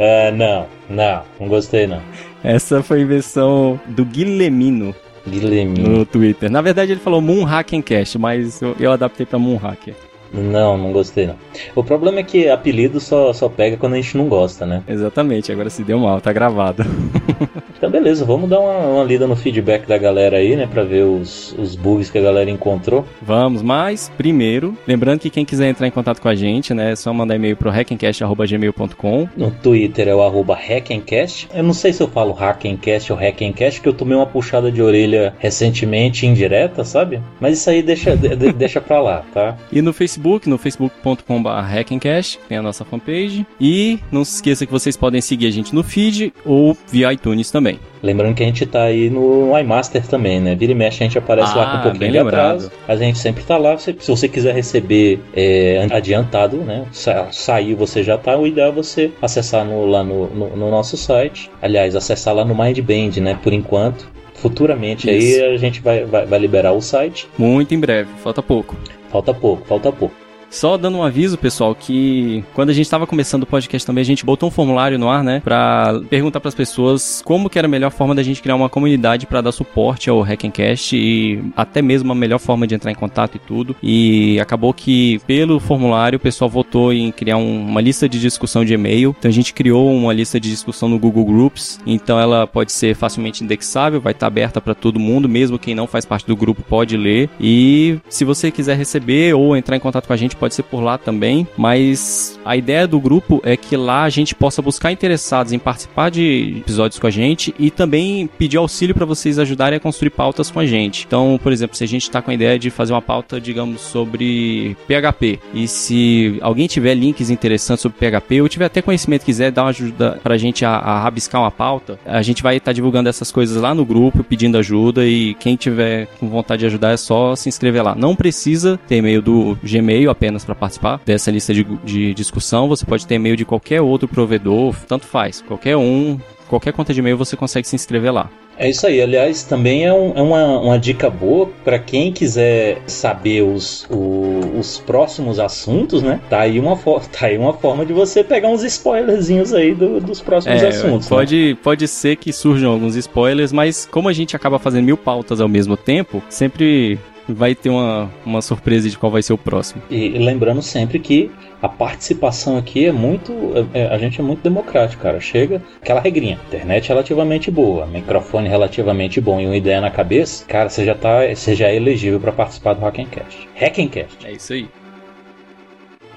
Ah, não, não, não gostei não. Essa foi a invenção do Guillemino Guilherme. no Twitter. Na verdade ele falou Moonhackencast, mas eu, eu adaptei pra Moonhacker. Não, não gostei não. O problema é que apelido só, só pega quando a gente não gosta, né? Exatamente, agora se deu mal, tá gravado. (laughs) Então beleza, vamos dar uma, uma lida no feedback da galera aí, né? Pra ver os, os bugs que a galera encontrou. Vamos, mas primeiro, lembrando que quem quiser entrar em contato com a gente, né, é só mandar e-mail pro hackencast.gmail.com. No Twitter é o arroba Hackencast. Eu não sei se eu falo Hackencast ou Hackencast, que eu tomei uma puxada de orelha recentemente, indireta, sabe? Mas isso aí deixa, de- de- deixa pra lá, tá? E no Facebook, no facebook.com.br hackencast, tem a nossa fanpage. E não se esqueça que vocês podem seguir a gente no feed ou via iTunes também. Lembrando que a gente tá aí no iMaster também, né? Vira e mexe, a gente aparece lá com Ah, um pouquinho bem de atraso. A gente sempre tá lá. Se se você quiser receber é, adiantado, né? Sa- Saiu, você já tá. O ideal é você acessar no- lá no, no- no nosso site. Aliás, acessar lá no Mindband, né? Por enquanto. Futuramente Isso. aí a gente vai, vai, vai liberar o site. Muito em breve, falta pouco. Falta pouco, falta pouco. Só dando um aviso, pessoal, que quando a gente estava começando o podcast também, a gente botou um formulário no ar, né, Pra perguntar pras pessoas como que era a melhor forma da gente criar uma comunidade pra dar suporte ao Hackencast e até mesmo a melhor forma de entrar em contato e tudo. E acabou que pelo formulário o pessoal votou em criar um- uma lista de discussão de e-mail. Então a gente criou uma lista de discussão no Google Groups. Então ela pode ser facilmente indexável, vai estar aberta para todo mundo, mesmo quem não faz parte do grupo pode ler. E se você quiser receber ou entrar em contato com a gente, pode ser por lá também. Mas a ideia do grupo é que lá a gente possa buscar interessados em participar de episódios com a gente e também pedir auxílio para vocês ajudarem a construir pautas com a gente. Então, por exemplo, se a gente está com a ideia de fazer uma pauta, digamos, sobre PHP e se alguém tiver links interessantes sobre PHP ou tiver até conhecimento quiser dar uma ajuda pra gente a, a rabiscar uma pauta, a gente vai estar divulgando essas coisas lá no grupo, pedindo ajuda e quem tiver com vontade de ajudar é só se inscrever lá. Não precisa ter e-mail do Gmail apenas para participar dessa lista de, de discussão, você pode ter e-mail de qualquer outro provedor, tanto faz, qualquer um, qualquer conta de e-mail você consegue se inscrever lá. É isso aí, aliás, também é, um- é uma, uma dica boa para quem quiser saber os, o- os próximos assuntos, né? Tá aí, uma (laughs) tá aí uma forma de você pegar uns spoilerzinhos aí do- dos próximos É, assuntos. né? pode, pode ser que surjam alguns spoilers, mas como a gente acaba fazendo mil pautas ao mesmo tempo, sempre vai ter uma, uma surpresa de qual vai ser o próximo. E lembrando sempre que a participação aqui é muito. é- é- a gente é muito democrático, cara. Chega aquela regrinha. Internet relativamente boa, microfone relativamente bom e uma ideia na cabeça, cara, você já tá. Você já é elegível para participar do Hackencast. Hackencast. É isso aí.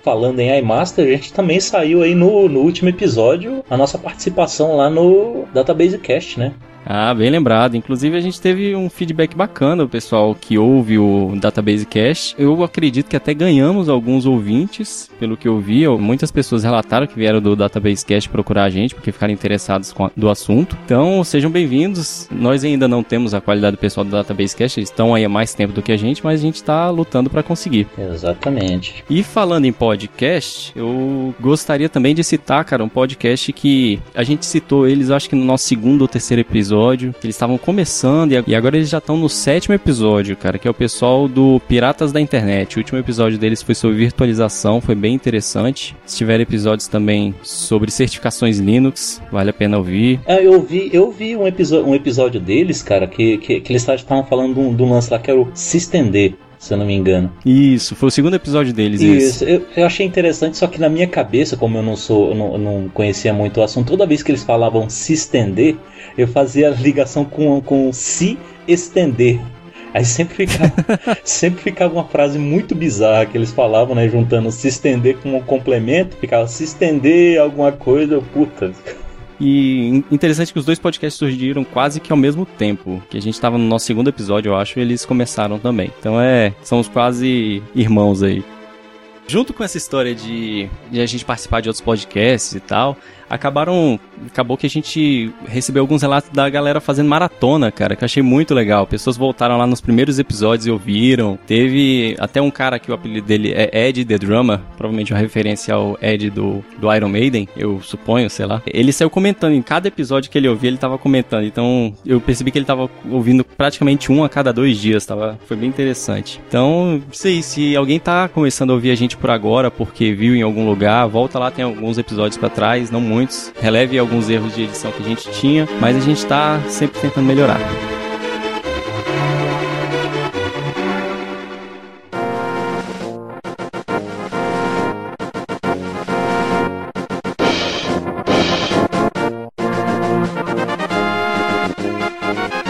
Falando em iMaster, a gente também saiu aí no, no último episódio a nossa participação lá no Database Cast, né? Ah, bem lembrado. Inclusive a gente teve um feedback bacana do pessoal que ouve o Database Cache. Eu acredito que até ganhamos alguns ouvintes, pelo que eu vi. Muitas pessoas relataram que vieram do Database Cache procurar a gente porque ficaram interessados com a- do assunto. Então sejam bem-vindos. Nós ainda não temos a qualidade pessoal do Database Cache, eles estão aí há mais tempo do que a gente, mas a gente está lutando para conseguir. Exatamente. E falando em podcast, eu gostaria também de citar, cara, um podcast que a gente citou eles, acho que no nosso segundo ou terceiro episódio episódio, que eles estavam começando e- agora eles já estão no sétimo episódio, cara, que é o pessoal do Piratas da Internet. O último episódio deles foi sobre virtualização, foi bem interessante. Se tiver episódios também sobre certificações Linux, vale a pena ouvir. Ah, eu vi, eu vi um, episo- um episódio deles, cara, que, que, que eles estavam falando de um, lance lá que era o Sistender, se eu não me engano. Isso, foi o segundo episódio deles. Isso, eu, eu achei interessante, só que na minha cabeça, como eu não sou, eu não, eu não conhecia muito o assunto, toda vez que eles falavam se estender, eu fazia a ligação com, com se estender. Aí sempre ficava, (laughs) sempre ficava uma frase muito bizarra que eles falavam, né? Juntando se estender com um complemento, ficava se estender alguma coisa, puta. E in- interessante que os dois podcasts surgiram quase que ao mesmo tempo. Que a gente tava no nosso segundo episódio, eu acho, e eles começaram também. Então é. Somos quase irmãos aí. Junto com essa história de, de a gente participar de outros podcasts e tal, acabaram. Acabou que a gente recebeu alguns relatos da galera fazendo maratona, cara, que eu achei muito legal. Pessoas voltaram lá nos primeiros episódios e ouviram. Teve até um cara que o apelido dele é Ed The Drummer, provavelmente uma referência ao Ed do, do Iron Maiden, eu suponho, sei lá. Ele saiu comentando, em cada episódio que ele ouvia, ele tava comentando. Então eu percebi que ele tava ouvindo praticamente um a cada dois dias, tava, foi bem interessante. Então, sei, se alguém tá começando a ouvir a gente por agora, porque viu em algum lugar, volta lá, tem alguns episódios pra trás, não muitos. Releve alguns erros de edição que a gente tinha, mas a gente tá sempre tentando melhorar.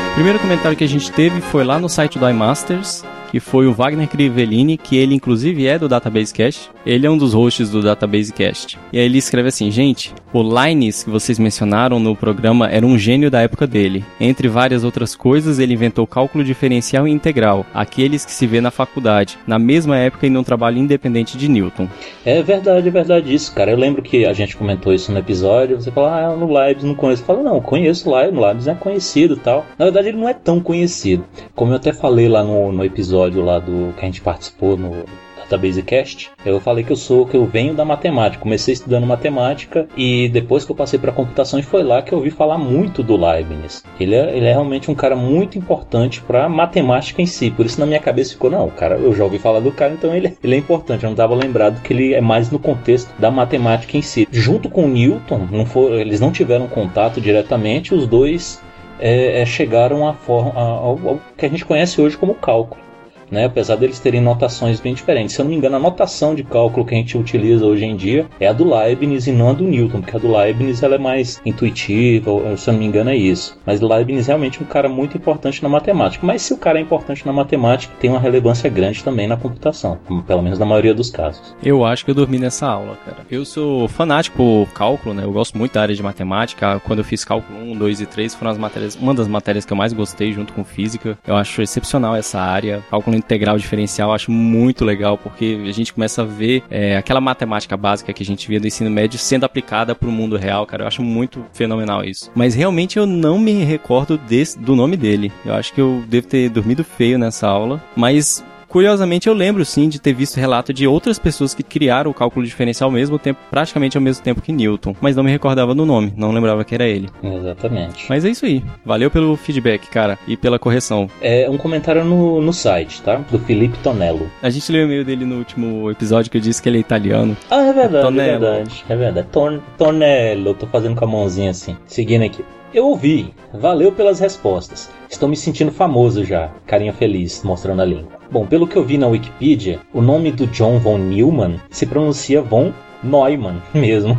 O primeiro comentário que a gente teve foi lá no site do iMasters, que foi o Wagner Crivellini, que ele inclusive é do Database Cast. Ele é um dos hosts do Database Cast. E aí ele escreve assim, gente, o Lines que vocês mencionaram no programa era um gênio da época dele. Entre várias outras coisas, ele inventou cálculo diferencial e integral, aqueles que se vê na faculdade, na mesma época e num trabalho independente de Newton. É verdade, é verdade isso, cara. Eu lembro que a gente comentou isso no episódio. Você fala, ah, no Lives não conheço. Eu falo, não, conheço o Lives, no Lives é conhecido tal. Na verdade, ele não é tão conhecido. Como eu até falei lá no, no episódio lá do que a gente participou no Database Cast, eu falei que eu sou, que eu venho da matemática. Comecei estudando matemática e depois que eu passei para computação, e foi lá que eu ouvi falar muito do Leibniz. Ele é, ele é realmente um cara muito importante para matemática em si. Por isso na minha cabeça ficou, não, cara, eu já ouvi falar do cara, então ele, ele é importante. Eu não estava lembrado que ele é mais no contexto da matemática em si. Junto com Newton, não for, eles não tiveram contato diretamente, os dois é, é, chegaram à forma, ao, ao que a gente conhece hoje como cálculo. Né, apesar deles terem notações bem diferentes. Se eu não me engano, a notação de cálculo que a gente utiliza hoje em dia é a do Leibniz e não a do Newton, porque a do Leibniz ela é mais intuitiva, se eu não me engano é isso. Mas Leibniz é realmente um cara muito importante na matemática. Mas se o cara é importante na matemática, tem uma relevância grande também na computação, pelo menos na maioria dos casos. Eu acho que eu dormi nessa aula, cara. Eu sou fanático por cálculo, né? Eu gosto muito da área de matemática. Quando eu fiz cálculo 1, 2 e 3, foram as matérias, uma das matérias que eu mais gostei junto com física. Eu acho excepcional essa área. Cálculo integral diferencial, acho muito legal, porque a gente começa a ver é, aquela matemática básica que a gente via do ensino médio sendo aplicada para o mundo real, cara. Eu acho muito fenomenal isso. Mas realmente eu não me recordo desse, do nome dele. Eu acho que eu devo ter dormido feio nessa aula, mas Curiosamente, eu lembro sim de ter visto relato de outras pessoas que criaram o cálculo diferencial ao mesmo tempo, praticamente ao mesmo tempo que Newton, mas não me recordava do nome, não lembrava que era ele. Exatamente. Mas é isso aí. Valeu pelo feedback, cara, e pela correção. É um comentário no, no site, tá? Do Felipe Tonello. A gente leu o e-mail dele no último episódio que eu disse que ele é italiano. Ah, é verdade, Tonello. é verdade. É verdade. Ton, Tonello, tô fazendo com a mãozinha assim. Seguindo aqui. Eu ouvi. Valeu pelas respostas. Estou me sentindo famoso já. Carinha feliz, mostrando a língua. Bom, pelo que eu vi na Wikipedia, o nome do John von Neumann se pronuncia von Neumann (laughs) mesmo.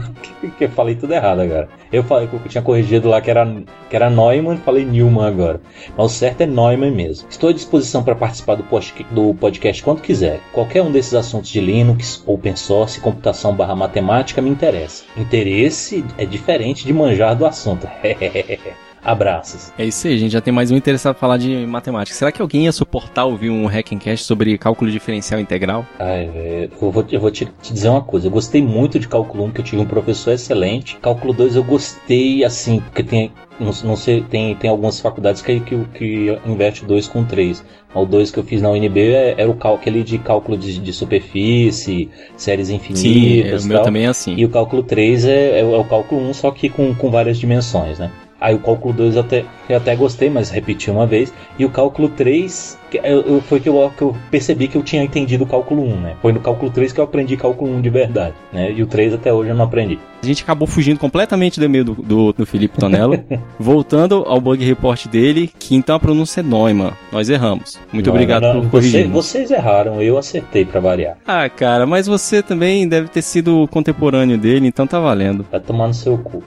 que (laughs) eu falei tudo errado agora. Eu falei que eu tinha corrigido lá que era, que era Neumann, falei Newman agora. Mas o certo é Neumann mesmo. Estou à disposição para participar do, post, do podcast quando quiser. Qualquer um desses assuntos de Linux, open source, computação barra matemática me interessa. Interesse é diferente de manjar do assunto. (laughs) Abraços. É isso aí, gente já tem mais um interessado em falar de matemática. Será que alguém ia suportar ouvir um Hackencast sobre cálculo diferencial integral? Ai, velho, eu vou, eu vou te, te dizer uma coisa. Eu gostei muito de cálculo 1, que eu tive um professor excelente. Cálculo 2 eu gostei, assim, porque tem, não, não sei, tem, tem algumas faculdades que, que, que inverte 2 com 3. O 2 que eu fiz na UNB é- era o cálculo de cálculo de, de superfície, séries infinitas. o meu também é assim. E o cálculo 3 é, é o é o cálculo 1, só que com, com várias dimensões, né? Aí o cálculo 2 eu até, eu até gostei, mas repeti uma vez. E o cálculo 3 que eu- eu- foi que eu, que eu percebi que eu tinha entendido o cálculo 1, né? Foi no cálculo 3 que eu aprendi cálculo 1 de verdade, né? E o 3 até hoje eu não aprendi. A gente acabou fugindo completamente do e-mail do, do, do Felipe Tonello. (laughs) voltando ao bug report dele, que então a pronúncia é Neumann. Nós erramos. Muito Não, obrigado não, por Você- corrigir. vocês erraram, eu acertei pra variar. Ah, cara, mas você também deve ter sido contemporâneo dele, então tá valendo. Vai tomar no seu cu.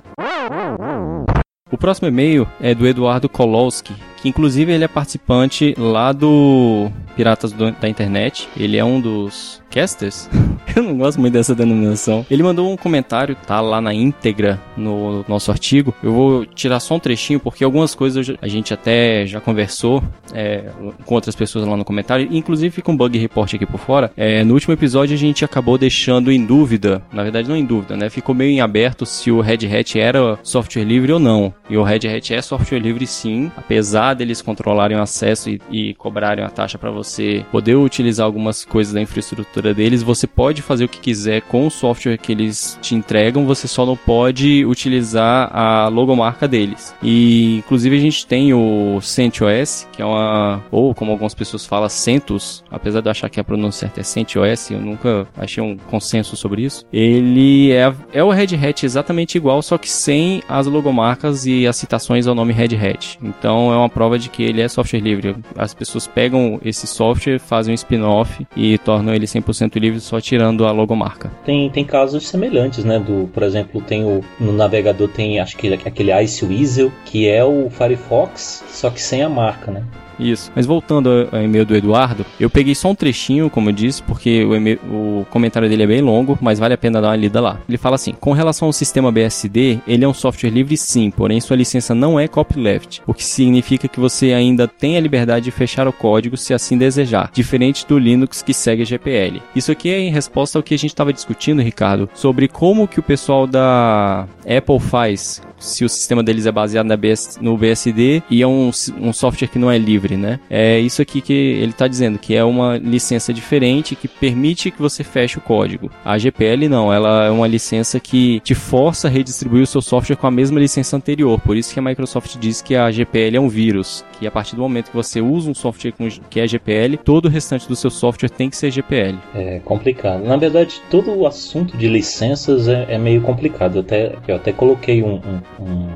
O próximo e-mail é do Eduardo Kolowski, que inclusive ele é participante lá do Piratas do- da Internet. Ele é um dos casters. (laughs) Eu não gosto muito dessa denominação. Ele mandou um comentário, tá lá na íntegra no nosso artigo. Eu vou tirar só um trechinho porque algumas coisas a gente até já conversou é, com outras pessoas lá no comentário. Inclusive fica um bug report aqui por fora. É, no último episódio a gente acabou deixando em dúvida, na verdade não em dúvida, né? Ficou meio em aberto se o Red Hat era software livre ou não. E o Red Hat é software livre sim, apesar deles controlarem o acesso e, e cobrarem a taxa para você poder utilizar algumas coisas da infraestrutura deles, você pode fazer o que quiser com o software que eles te entregam, você só não pode utilizar a logomarca deles. E inclusive a gente tem o CentOS, que é uma ou como algumas pessoas falam CentOS, apesar de eu achar que a pronúncia certa é CentOS, eu nunca achei um consenso sobre isso. Ele é, é o Red Hat exatamente igual, só que sem as logomarcas e as citações ao nome Red Hat. Então é uma prova de que ele é software livre. As pessoas pegam esse software, fazem um spin-off e tornam ele 100% livre só tirando a logomarca. Tem, tem casos semelhantes, né? Do, por exemplo, tem o no navegador tem acho que aquele Ice Weasel, que é o Firefox, só que sem a marca, né? Isso. Mas voltando ao e-mail do Eduardo, eu peguei só um trechinho, como eu disse, porque o, o comentário dele é bem longo, mas vale a pena dar uma lida lá. Ele fala assim: com relação ao sistema BSD, ele é um software livre sim, porém sua licença não é copyleft, o que significa que você ainda tem a liberdade de fechar o código se assim desejar, diferente do Linux que segue a GPL. Isso aqui é em resposta ao que a gente estava discutindo, Ricardo, sobre como que o pessoal da Apple faz se o sistema deles é baseado na BS no BSD e é um, um software que não é livre, né? É isso aqui que ele está dizendo, que é uma licença diferente que permite que você feche o código. A GPL não, ela é uma licença que te força a redistribuir o seu software com a mesma licença anterior. Por isso que a Microsoft diz que a GPL é um vírus, que a partir do momento que você usa um software que é GPL, todo o restante do seu software tem que ser GPL. É complicado. Na verdade, todo o assunto de licenças é, é meio complicado. Eu até, eu até coloquei um, um, um,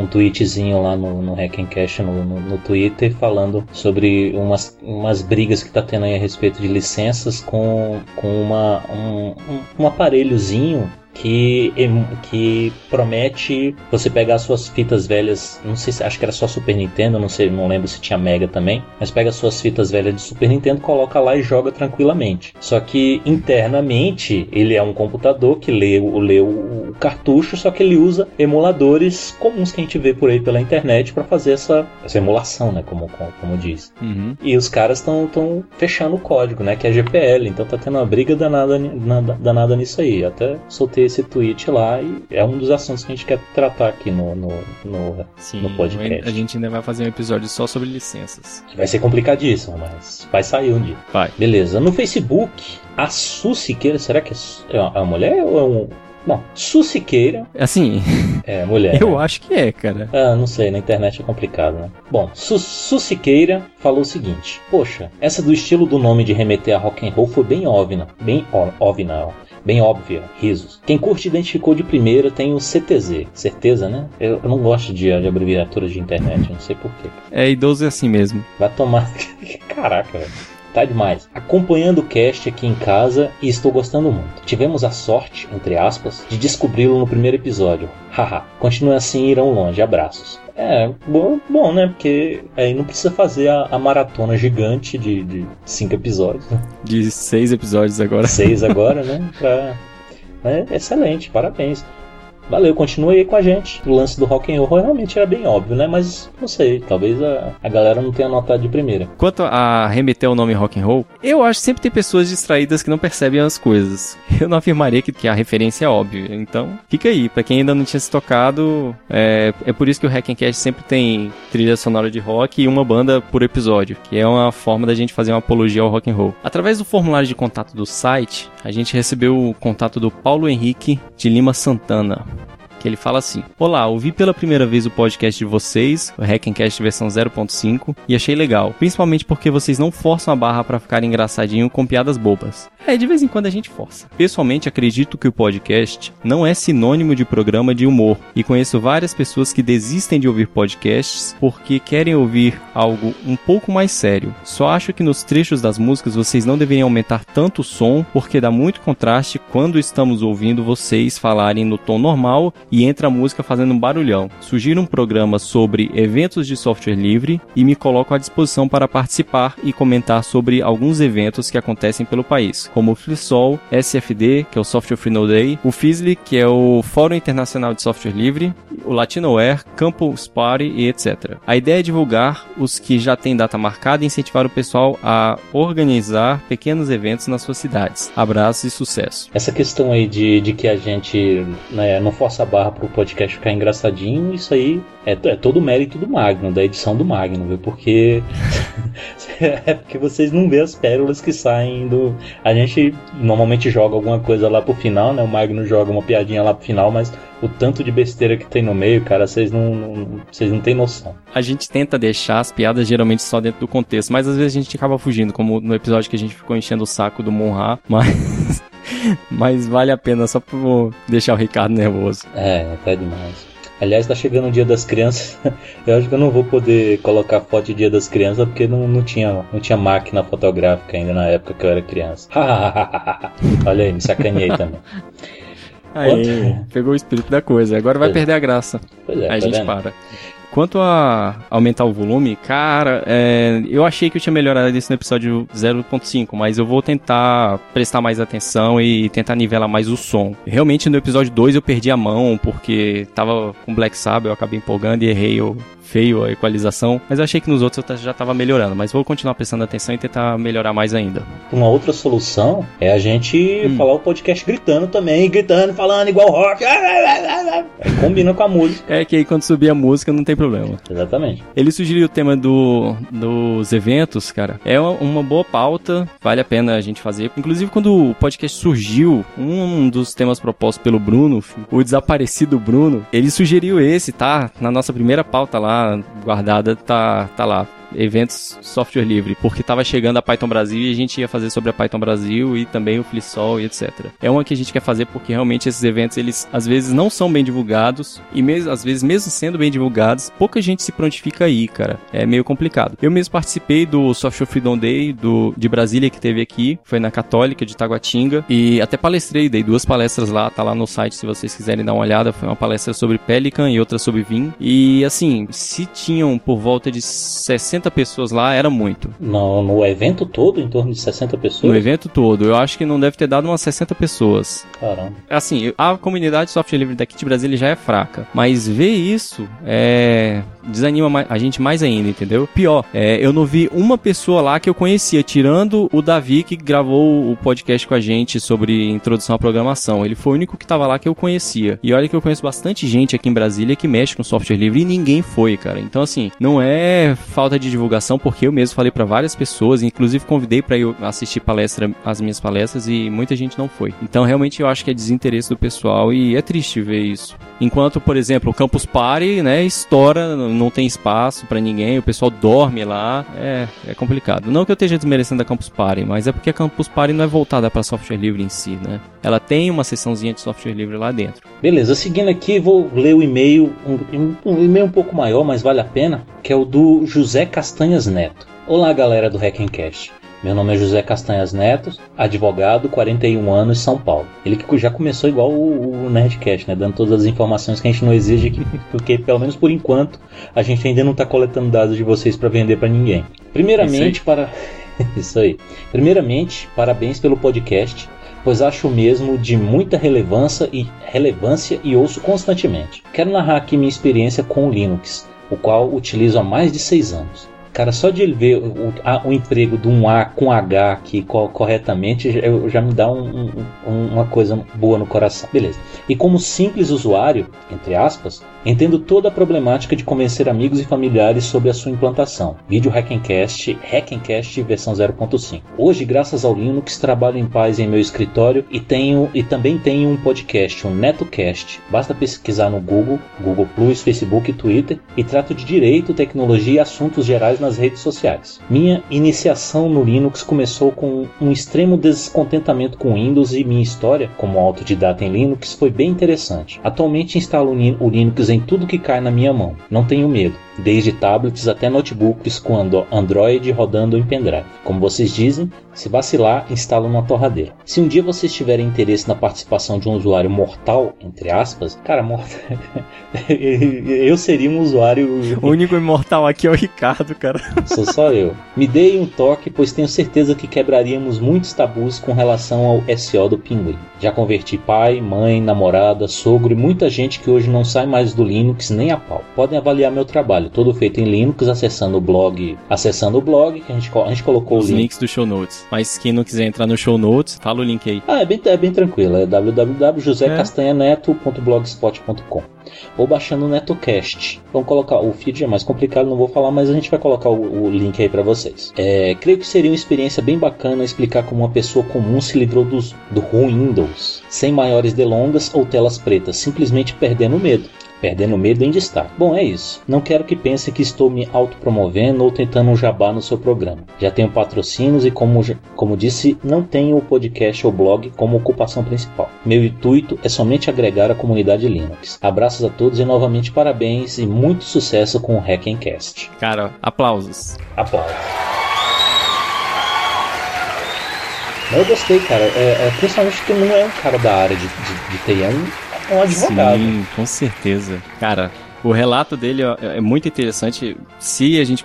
um tweetzinho lá no, no Hackencast no, no, no Twitter falando sobre umas, umas brigas que tá tendo aí a respeito de licenças com, com uma, um, um, um aparelhozinho que, que promete você pegar suas fitas velhas, não sei se acho que era só Super Nintendo, não sei, não lembro se tinha Mega também, mas pega suas fitas velhas de Super Nintendo, coloca lá e joga tranquilamente. Só que internamente ele é um computador que lê, o- lê o, o cartucho, só que ele usa emuladores comuns que a gente vê por aí pela internet para fazer essa, essa emulação, né, como, como, como diz. Uhum. E os caras estão fechando o código, né? Que é GPL. Então tá tendo uma briga danada, ni- nada- danada nisso aí. Até soltei esse tweet lá e é um dos assuntos que a gente quer tratar aqui no, no, no, Sim, no podcast. a gente ainda vai fazer um episódio só sobre licenças. Que vai ser complicadíssimo, mas vai sair um dia. Vai. Beleza. No Facebook, a Su Siqueira, será que é é uma é uma mulher ou é um. Não, Su Siqueira Assim, (laughs) é mulher. eu né? acho que é, cara. Ah, não sei, na internet é complicado, né? Bom, Su Su Siqueira falou o seguinte: Poxa, essa do estilo do nome de remeter a rock and roll foi bem óbvia, bem óbvia, bem óbvia, risos. Quem curte identificou de primeira tem o CTZ, certeza, né? Eu, eu não gosto de, de abreviaturas de internet, não sei porquê. É idoso é assim mesmo. Vai tomar. (laughs) Caraca, velho. Tá demais. Acompanhando o cast aqui em casa e estou gostando muito. Tivemos a sorte, entre aspas, de descobri-lo no primeiro episódio. Haha. Continue assim e irão longe. Abraços. É, bom, bom, né? Porque aí não precisa fazer a, a maratona gigante de, de cinco episódios. né? De seis episódios agora. Seis (laughs) agora, né? Pra... É excelente, parabéns. Valeu, continue aí com a gente. O lance do rock and roll realmente era bem óbvio, né? Mas não sei, talvez a, a galera não tenha notado de primeira. Quanto a remeter ao nome rock and roll, eu acho que sempre tem pessoas distraídas que não percebem as coisas. (laughs) Eu não afirmaria que, que a referência é óbvia. Então, fica aí. Pra quem ainda não tinha se tocado, é, é por isso que o Hackencast sempre tem trilha sonora de rock e uma banda por episódio, que é uma forma da gente fazer uma apologia ao rock and roll. Através do formulário de contato do site, a gente recebeu o contato do Paulo Henrique de Lima Santana. Que ele fala assim: Olá, ouvi pela primeira vez o podcast de vocês, o Hackencast versão 0.5, e achei legal, principalmente porque vocês não forçam a barra pra ficar engraçadinho com piadas bobas. É, de vez em quando a gente força. Pessoalmente, acredito que o podcast não é sinônimo de programa de humor, e conheço várias pessoas que desistem de ouvir podcasts porque querem ouvir algo um pouco mais sério. Só acho que nos trechos das músicas vocês não deveriam aumentar tanto o som, porque dá muito contraste quando estamos ouvindo vocês falarem no tom normal entra a música fazendo um barulhão. Sugiro um programa sobre eventos de software livre e me coloco à disposição para participar e comentar sobre alguns eventos que acontecem pelo país, como o FreeSol, SFD, que é o Software Free No Day, o FISLI, que é o Fórum Internacional de Software Livre, o Latinoware, Campus Party e etc. A ideia é divulgar os que já têm data marcada e incentivar o pessoal a organizar pequenos eventos nas suas cidades. Abraços e sucesso. Essa questão aí de, de que a gente né, não força a barra pro podcast ficar engraçadinho, isso aí é, é todo o mérito do Magno, da edição do Magno, viu? Porque (laughs) é porque vocês não vê as pérolas que saem do. A gente normalmente joga alguma coisa lá pro final, né? O Magno joga uma piadinha lá pro final, mas o tanto de besteira que tem no meio, cara, vocês não, não, vocês não têm noção. A gente tenta deixar as piadas geralmente só dentro do contexto, mas às vezes a gente acaba fugindo, como no episódio que a gente ficou enchendo o saco do Monra, (laughs) mas. Mas vale a pena só por deixar o Ricardo nervoso. É, até demais. Aliás, tá chegando o dia das crianças. (laughs) Eu acho que eu não vou poder colocar foto de dia das crianças porque não, não, tinha, não tinha máquina fotográfica ainda na época que eu era criança. (laughs) Olha aí, me sacaneei também. Aí, Outra- pegou o espírito da coisa. Agora vai Pois é. perder a graça. Pois é, Aí a tá gente vendo? para. Quanto a aumentar o volume, cara, é, eu achei que eu tinha melhorado isso no episódio 0.5, mas eu vou tentar prestar mais atenção e tentar nivelar mais o som. Realmente no episódio 2 eu perdi a mão porque tava com Black Sabbath, eu acabei empolgando e errei o feio a equalização, mas eu achei que nos outros eu já tava melhorando, mas vou continuar prestando atenção e tentar melhorar mais ainda. Uma outra solução é a gente Hum. falar o podcast gritando também, gritando, falando igual rock. Aí combina com a música. É que aí quando subir a música não tem problema. Exatamente. Ele sugeriu o tema do, dos eventos, cara. É uma boa pauta, vale a pena a gente fazer. Inclusive, quando o podcast surgiu, um dos temas propostos pelo Bruno, o desaparecido Bruno, ele sugeriu esse, tá? Na nossa primeira pauta lá, guardada, tá, tá lá. Eventos software livre, porque tava chegando a Python Brasil e a gente ia fazer sobre a Python Brasil e também o FliSol e etc. É uma que a gente quer fazer porque realmente esses eventos, eles às vezes não são bem divulgados e mesmo, às vezes mesmo sendo bem divulgados, pouca gente se prontifica aí, cara. É meio complicado. Eu mesmo participei do Software Freedom Day do, de Brasília que teve aqui, foi na Católica de Taguatinga e até palestrei, dei duas palestras lá, tá lá no site se vocês quiserem dar uma olhada. Foi uma palestra sobre Pelican e outra sobre Vim. E assim, se tinham por volta de 60 pessoas lá, era muito. No, no evento todo, em torno de 60 pessoas. No evento todo, eu acho que não deve ter dado umas 60 pessoas. Caramba. Assim, a comunidade de software livre daqui de Brasília já é fraca, mas ver isso é desanima a gente mais ainda, entendeu? Pior, é, eu não vi uma pessoa lá que eu conhecia, tirando o Davi que gravou o podcast com a gente sobre introdução à programação. Ele foi o único que tava lá que eu conhecia. E olha que eu conheço bastante gente aqui em Brasília que mexe com software livre e ninguém foi, cara. Então assim, não é falta de divulgação, porque eu mesmo falei pra várias pessoas, inclusive convidei pra eu assistir palestra, as minhas palestras e muita gente não foi. Então realmente eu acho que é desinteresse do pessoal e é triste ver isso. Enquanto, por exemplo, o Campus Party, né, estoura, não tem espaço pra ninguém, o pessoal dorme lá, é, é complicado. Não que eu esteja desmerecendo a Campus Party, mas é porque a Campus Party não é voltada pra software livre em si, né? Ela tem uma seçãozinha de software livre lá dentro. Beleza, seguindo aqui, vou ler o e-mail, um, um e-mail um pouco maior, mas vale a pena, que é o do José Castanhas Neto. Olá, galera do Hackencast. Meu nome é José Castanhas Neto, advogado, 41 anos, São Paulo. Ele que já começou igual o, o Nerdcast, né? Dando todas as informações que a gente não exige aqui, (laughs) porque pelo menos por enquanto a gente ainda não está coletando dados de vocês para vender para ninguém. Primeiramente, para (laughs) isso aí. Primeiramente, parabéns pelo podcast, pois acho mesmo de muita relevância e relevância e ouço constantemente. Quero narrar aqui minha experiência com o Linux, o qual utilizo há mais de seis anos. Cara, só de ele ver o, o emprego de um A com H aqui co- corretamente eu- já me dá um- um- uma coisa boa no coração. Beleza. E como simples usuário, entre aspas, entendo toda a problemática de convencer amigos e familiares sobre a sua implantação. Vídeo Hackencast, Hackencast versão 0.5. Hoje, graças ao Linux, trabalho em paz em meu escritório e tenho e também tenho um podcast, um NetoCast. Basta pesquisar no Google, Google Plus, Facebook e Twitter e trato de direito, tecnologia e assuntos gerais nas redes sociais. Minha iniciação no Linux começou com um extremo descontentamento com Windows e minha história como autodidata em Linux foi bem interessante. Atualmente instalo o Lin- o Linux em tudo que cai na minha mão. Não tenho medo, desde tablets até notebooks com Android rodando em pendrive. Como vocês dizem, se vacilar, instala uma torradeira. Se um dia vocês tiverem interesse na participação de um usuário mortal, entre aspas, cara, mortal. (laughs) eu seria um usuário O único imortal aqui é o Ricardo, cara. (laughs) Sou só eu. Me dei um toque, pois tenho certeza que quebraríamos muitos tabus com relação ao SO do Pinguim. Já converti pai, mãe, namorada, sogro e muita gente que hoje não sai mais do Linux nem a pau. Podem avaliar meu trabalho, todo feito em Linux, acessando o blog, acessando o blog, que a gente, a gente colocou Os o link. links do show notes. Mas quem não quiser entrar no show notes, fala o link aí. Ah, é bem, é bem tranquilo, é www.josecastanhaneto.blogspot.com ou baixando o NetoCast. Vamos colocar, o feed é mais complicado, não vou falar, mas a gente vai colocar o, o link aí para vocês. É, creio que seria uma experiência bem bacana explicar como uma pessoa comum se livrou dos, do Windows, sem maiores delongas ou telas pretas, simplesmente perdendo medo. Perdendo medo em destaque. Bom, é isso. Não quero que pensem que estou me autopromovendo ou tentando um jabá no seu programa. Já tenho patrocínios e, como, como disse, não tenho o podcast ou blog como ocupação principal. Meu intuito é somente agregar a comunidade Linux. Abraços a todos e novamente parabéns e muito sucesso com o Hackencast. Cara, aplausos. Aplausos. Eu gostei, cara. É, é, principalmente porque não é um cara da área de, de, de TI, é um, um advogado. Sim, com certeza. Cara, o relato dele é muito interessante. Se a gente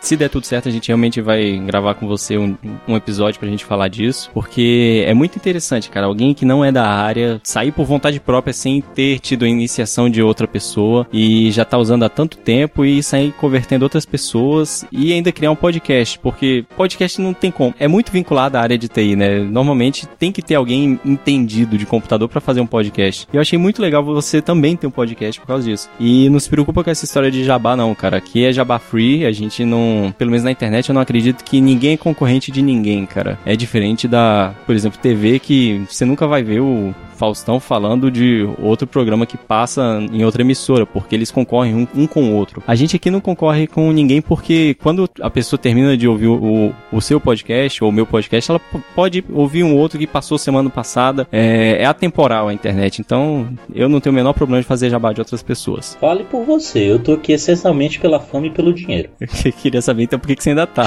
se der tudo certo, a gente realmente vai gravar com você um, um episódio pra gente falar disso, porque é muito interessante, cara. Alguém que não é da área sair por vontade própria sem ter tido a iniciação de outra pessoa e já tá usando há tanto tempo e sair convertendo outras pessoas e ainda criar um podcast, porque podcast não tem como. É muito vinculado à área de TI, né? Normalmente tem que ter alguém entendido de computador pra fazer um podcast. E eu achei muito legal você também ter um podcast por causa disso. E não se preocupa com essa história de jabá, não, cara. Aqui é jabá free, a gente não. Pelo menos na internet eu não acredito que ninguém é concorrente de ninguém, cara. É diferente da, por exemplo, TV que você nunca vai ver o. Faustão falando de outro programa que passa em outra emissora, porque eles concorrem um, um com o outro. A gente aqui não concorre com ninguém porque quando a pessoa termina de ouvir o, o seu podcast ou o meu podcast, ela pode ouvir um outro que passou semana passada. É, é atemporal a internet, então eu não tenho o menor problema de fazer jabá de outras pessoas. Fale por você, eu tô aqui essencialmente pela fama e pelo dinheiro. (laughs) Eu queria saber então por que, que você ainda tá.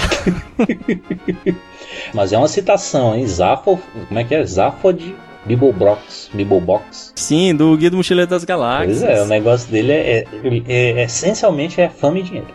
(laughs) Mas é uma citação, hein? Zafo, como é que é? Zafod Bibelbox. Bibelbox. Sim, do Guia do Mochileiro das Galáxias. Pois é, o negócio dele é, é- é- essencialmente é fama e dinheiro.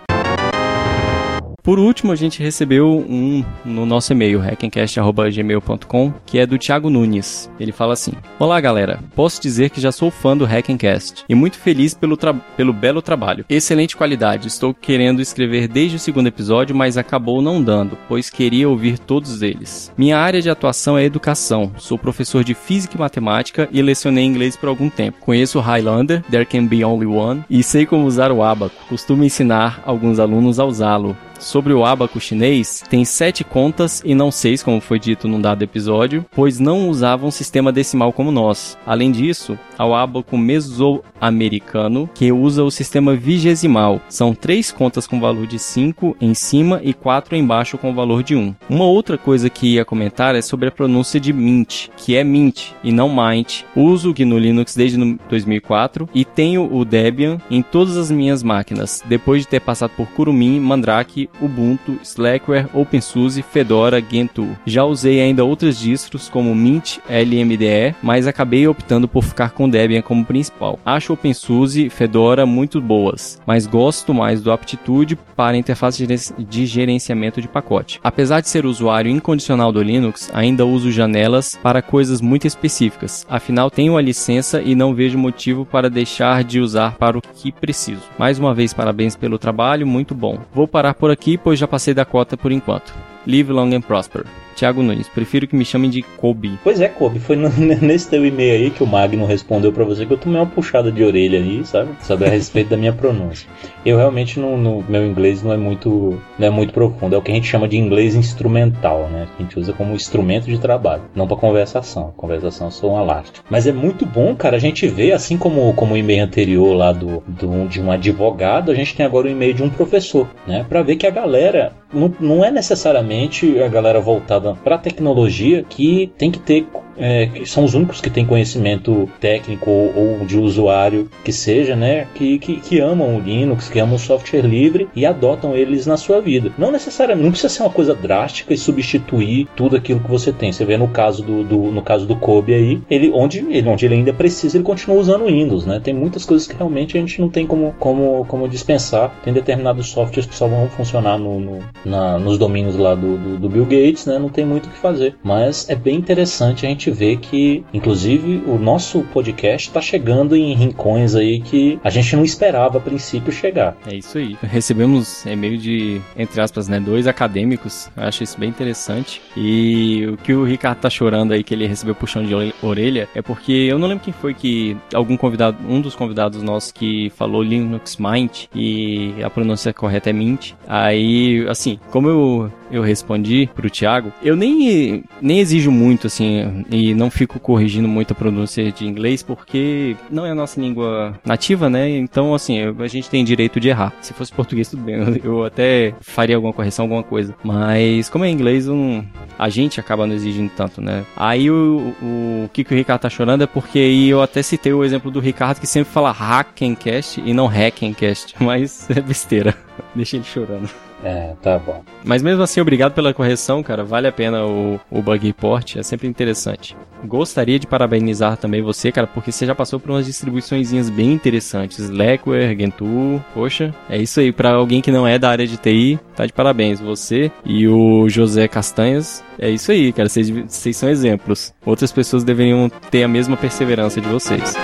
Por último, a gente recebeu um no nosso e-mail, hackencast.gmail.com, que é do Thiago Nunes. Ele fala assim: Olá galera, posso dizer que já sou fã do Hackencast e muito feliz pelo, pelo belo trabalho. Excelente qualidade, estou querendo escrever desde o segundo episódio, mas acabou não dando, pois queria ouvir todos eles. Minha área de atuação é educação, sou professor de física e matemática e lecionei inglês por algum tempo. Conheço Highlander, There Can Be Only One, e sei como usar o abaco. Costumo ensinar alguns alunos a usá-lo. Sobre o abaco chinês, tem sete contas e não seis, como foi dito num dado episódio, pois não usavam sistema decimal como nós. Além disso, ao abaco mesoamericano, que usa o sistema vigesimal. São três contas com valor de 5 em cima e quatro embaixo com valor de 1. Um. Uma outra coisa que ia comentar é sobre a pronúncia de Mint, que é Mint e não Mint. Uso o GNU Linux desde no- 2004 e tenho o Debian em todas as minhas máquinas, depois de ter passado por Kurumin, Mandrake, Ubuntu, Slackware, OpenSUSE, Fedora, Gentoo. Já usei ainda outras distros como Mint, LMDE, mas acabei optando por ficar com Debian como principal. Acho OpenSUSE, Fedora muito boas, mas gosto mais do Aptitude para interface de gerenciamento de pacote. Apesar de ser usuário incondicional do Linux, ainda uso janelas para coisas muito específicas. Afinal, tenho a licença e não vejo motivo para deixar de usar para o que preciso. Mais uma vez, parabéns pelo trabalho, muito bom. Vou parar por aqui, pois já passei da cota por enquanto. Live long and prosper. Thiago Nunes, prefiro que me chamem de Kobe. Pois é, Kobe, foi no- (laughs) nesse teu e-mail aí que o Magno respondeu pra você que eu tomei uma puxada de orelha aí, sabe? Sabe a respeito da minha pronúncia. Eu realmente no meu inglês não é muito não é muito profundo, é o que a gente chama de inglês instrumental, né? A gente usa como instrumento de trabalho, não pra conversação. Conversação sou um alástico. Mas é muito bom, cara, a gente vê assim como como o e-mail anterior lá do, do de um advogado, a gente tem agora o e-mail de um professor, né? Pra ver que a galera não, não é necessariamente a galera voltada para tecnologia que tem que ter é, que são os únicos que têm conhecimento técnico ou, ou de usuário que seja, né, que, que, que amam o Linux, que amam o software livre e adotam eles na sua vida. Não necessariamente, não precisa ser uma coisa drástica e substituir tudo aquilo que você tem. Você vê no caso do, do no caso do Kobe aí, ele onde ele onde ele ainda precisa, ele continua usando o Windows, né? Tem muitas coisas que realmente a gente não tem como como como dispensar. Tem determinados softwares que só vão funcionar no, no- na- nos domínios lá do, do, do Bill Gates, né? Não tem muito o que fazer. Mas é bem interessante a gente ver que, inclusive, o nosso podcast está chegando em rincões aí que a gente não esperava a princípio chegar. É isso aí. Recebemos e-mail de, entre aspas, né, dois acadêmicos. Eu acho isso bem interessante. E o que o Ricardo tá chorando aí, que ele recebeu puxão de ore- orelha, é porque eu não lembro quem foi que, algum convidado, um dos convidados nossos que falou Linux Mint e a pronúncia correta é Mint. Aí, assim, como eu, eu respondi pro Thiago, eu nem, nem exijo muito, assim, e não fico corrigindo muito a pronúncia de inglês, porque não é a nossa língua nativa, né? Então, assim, a gente tem direito de errar. Se fosse português, tudo bem, (laughs) eu, até faria alguma correção, alguma coisa. Mas, como é inglês, não- a gente acaba não exigindo tanto, né? Aí o, o que, que o Ricardo tá chorando é porque aí eu até citei o exemplo do Ricardo que sempre fala Hackencast e não Hackencast, (laughs) mas é besteira. (laughs) Deixa ele chorando. É, tá bom. Mas mesmo assim, obrigado pela correção, cara. Vale a pena o, o bug report, é sempre interessante. Gostaria de parabenizar também você, cara, porque você já passou por umas distribuiçõezinhas bem interessantes. Slackware, Gentoo, poxa, é isso aí. Pra alguém que não é da área de TI, tá de parabéns. Você e o José Castanhas, é isso aí, cara. Vocês, vocês são exemplos. Outras pessoas deveriam ter a mesma perseverança de vocês.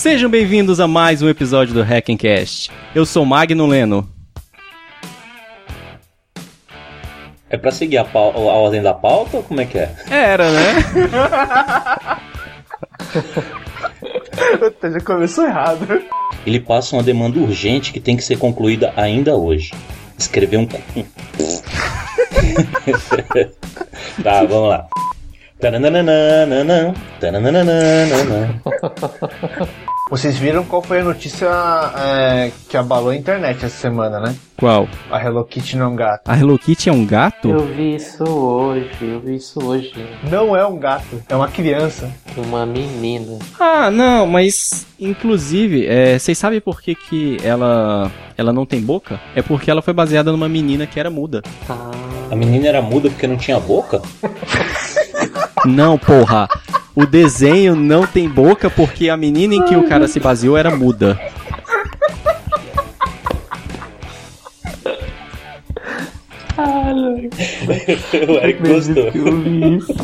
Sejam bem-vindos a mais um episódio do Hackencast. Eu sou Magno Leno. É pra seguir a, a ordem da pauta ou como é que é? Era, né? Puta, já começou errado. Ele passa uma demanda urgente que tem que ser concluída ainda hoje. Escrever um. um- (laughs) tá, vamos lá. (laughs) Vocês viram qual foi a notícia é, que abalou a internet essa semana, né? Qual? A Hello Kitty não é um gato. A Hello Kitty é um gato? Eu vi isso hoje, eu vi isso hoje. Não é um gato, é uma criança. Uma menina. Ah, não, mas inclusive, é, vocês sabem por que, que ela, ela não tem boca? É porque ela foi baseada numa menina que era muda. Ah, A menina era muda porque não tinha boca? (laughs) Não, porra. O desenho não tem boca porque a menina em que o cara se baseou era muda. o Eric gostou. eu vi isso.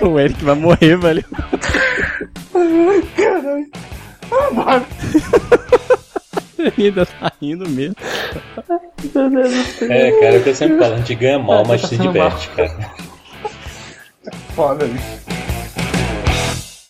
O Eric vai morrer, velho. Ele (laughs) ainda tá rindo mesmo. É, cara, é o que eu sempre falo, a gente ganha mal, mas se diverte, cara. Foda, bicho.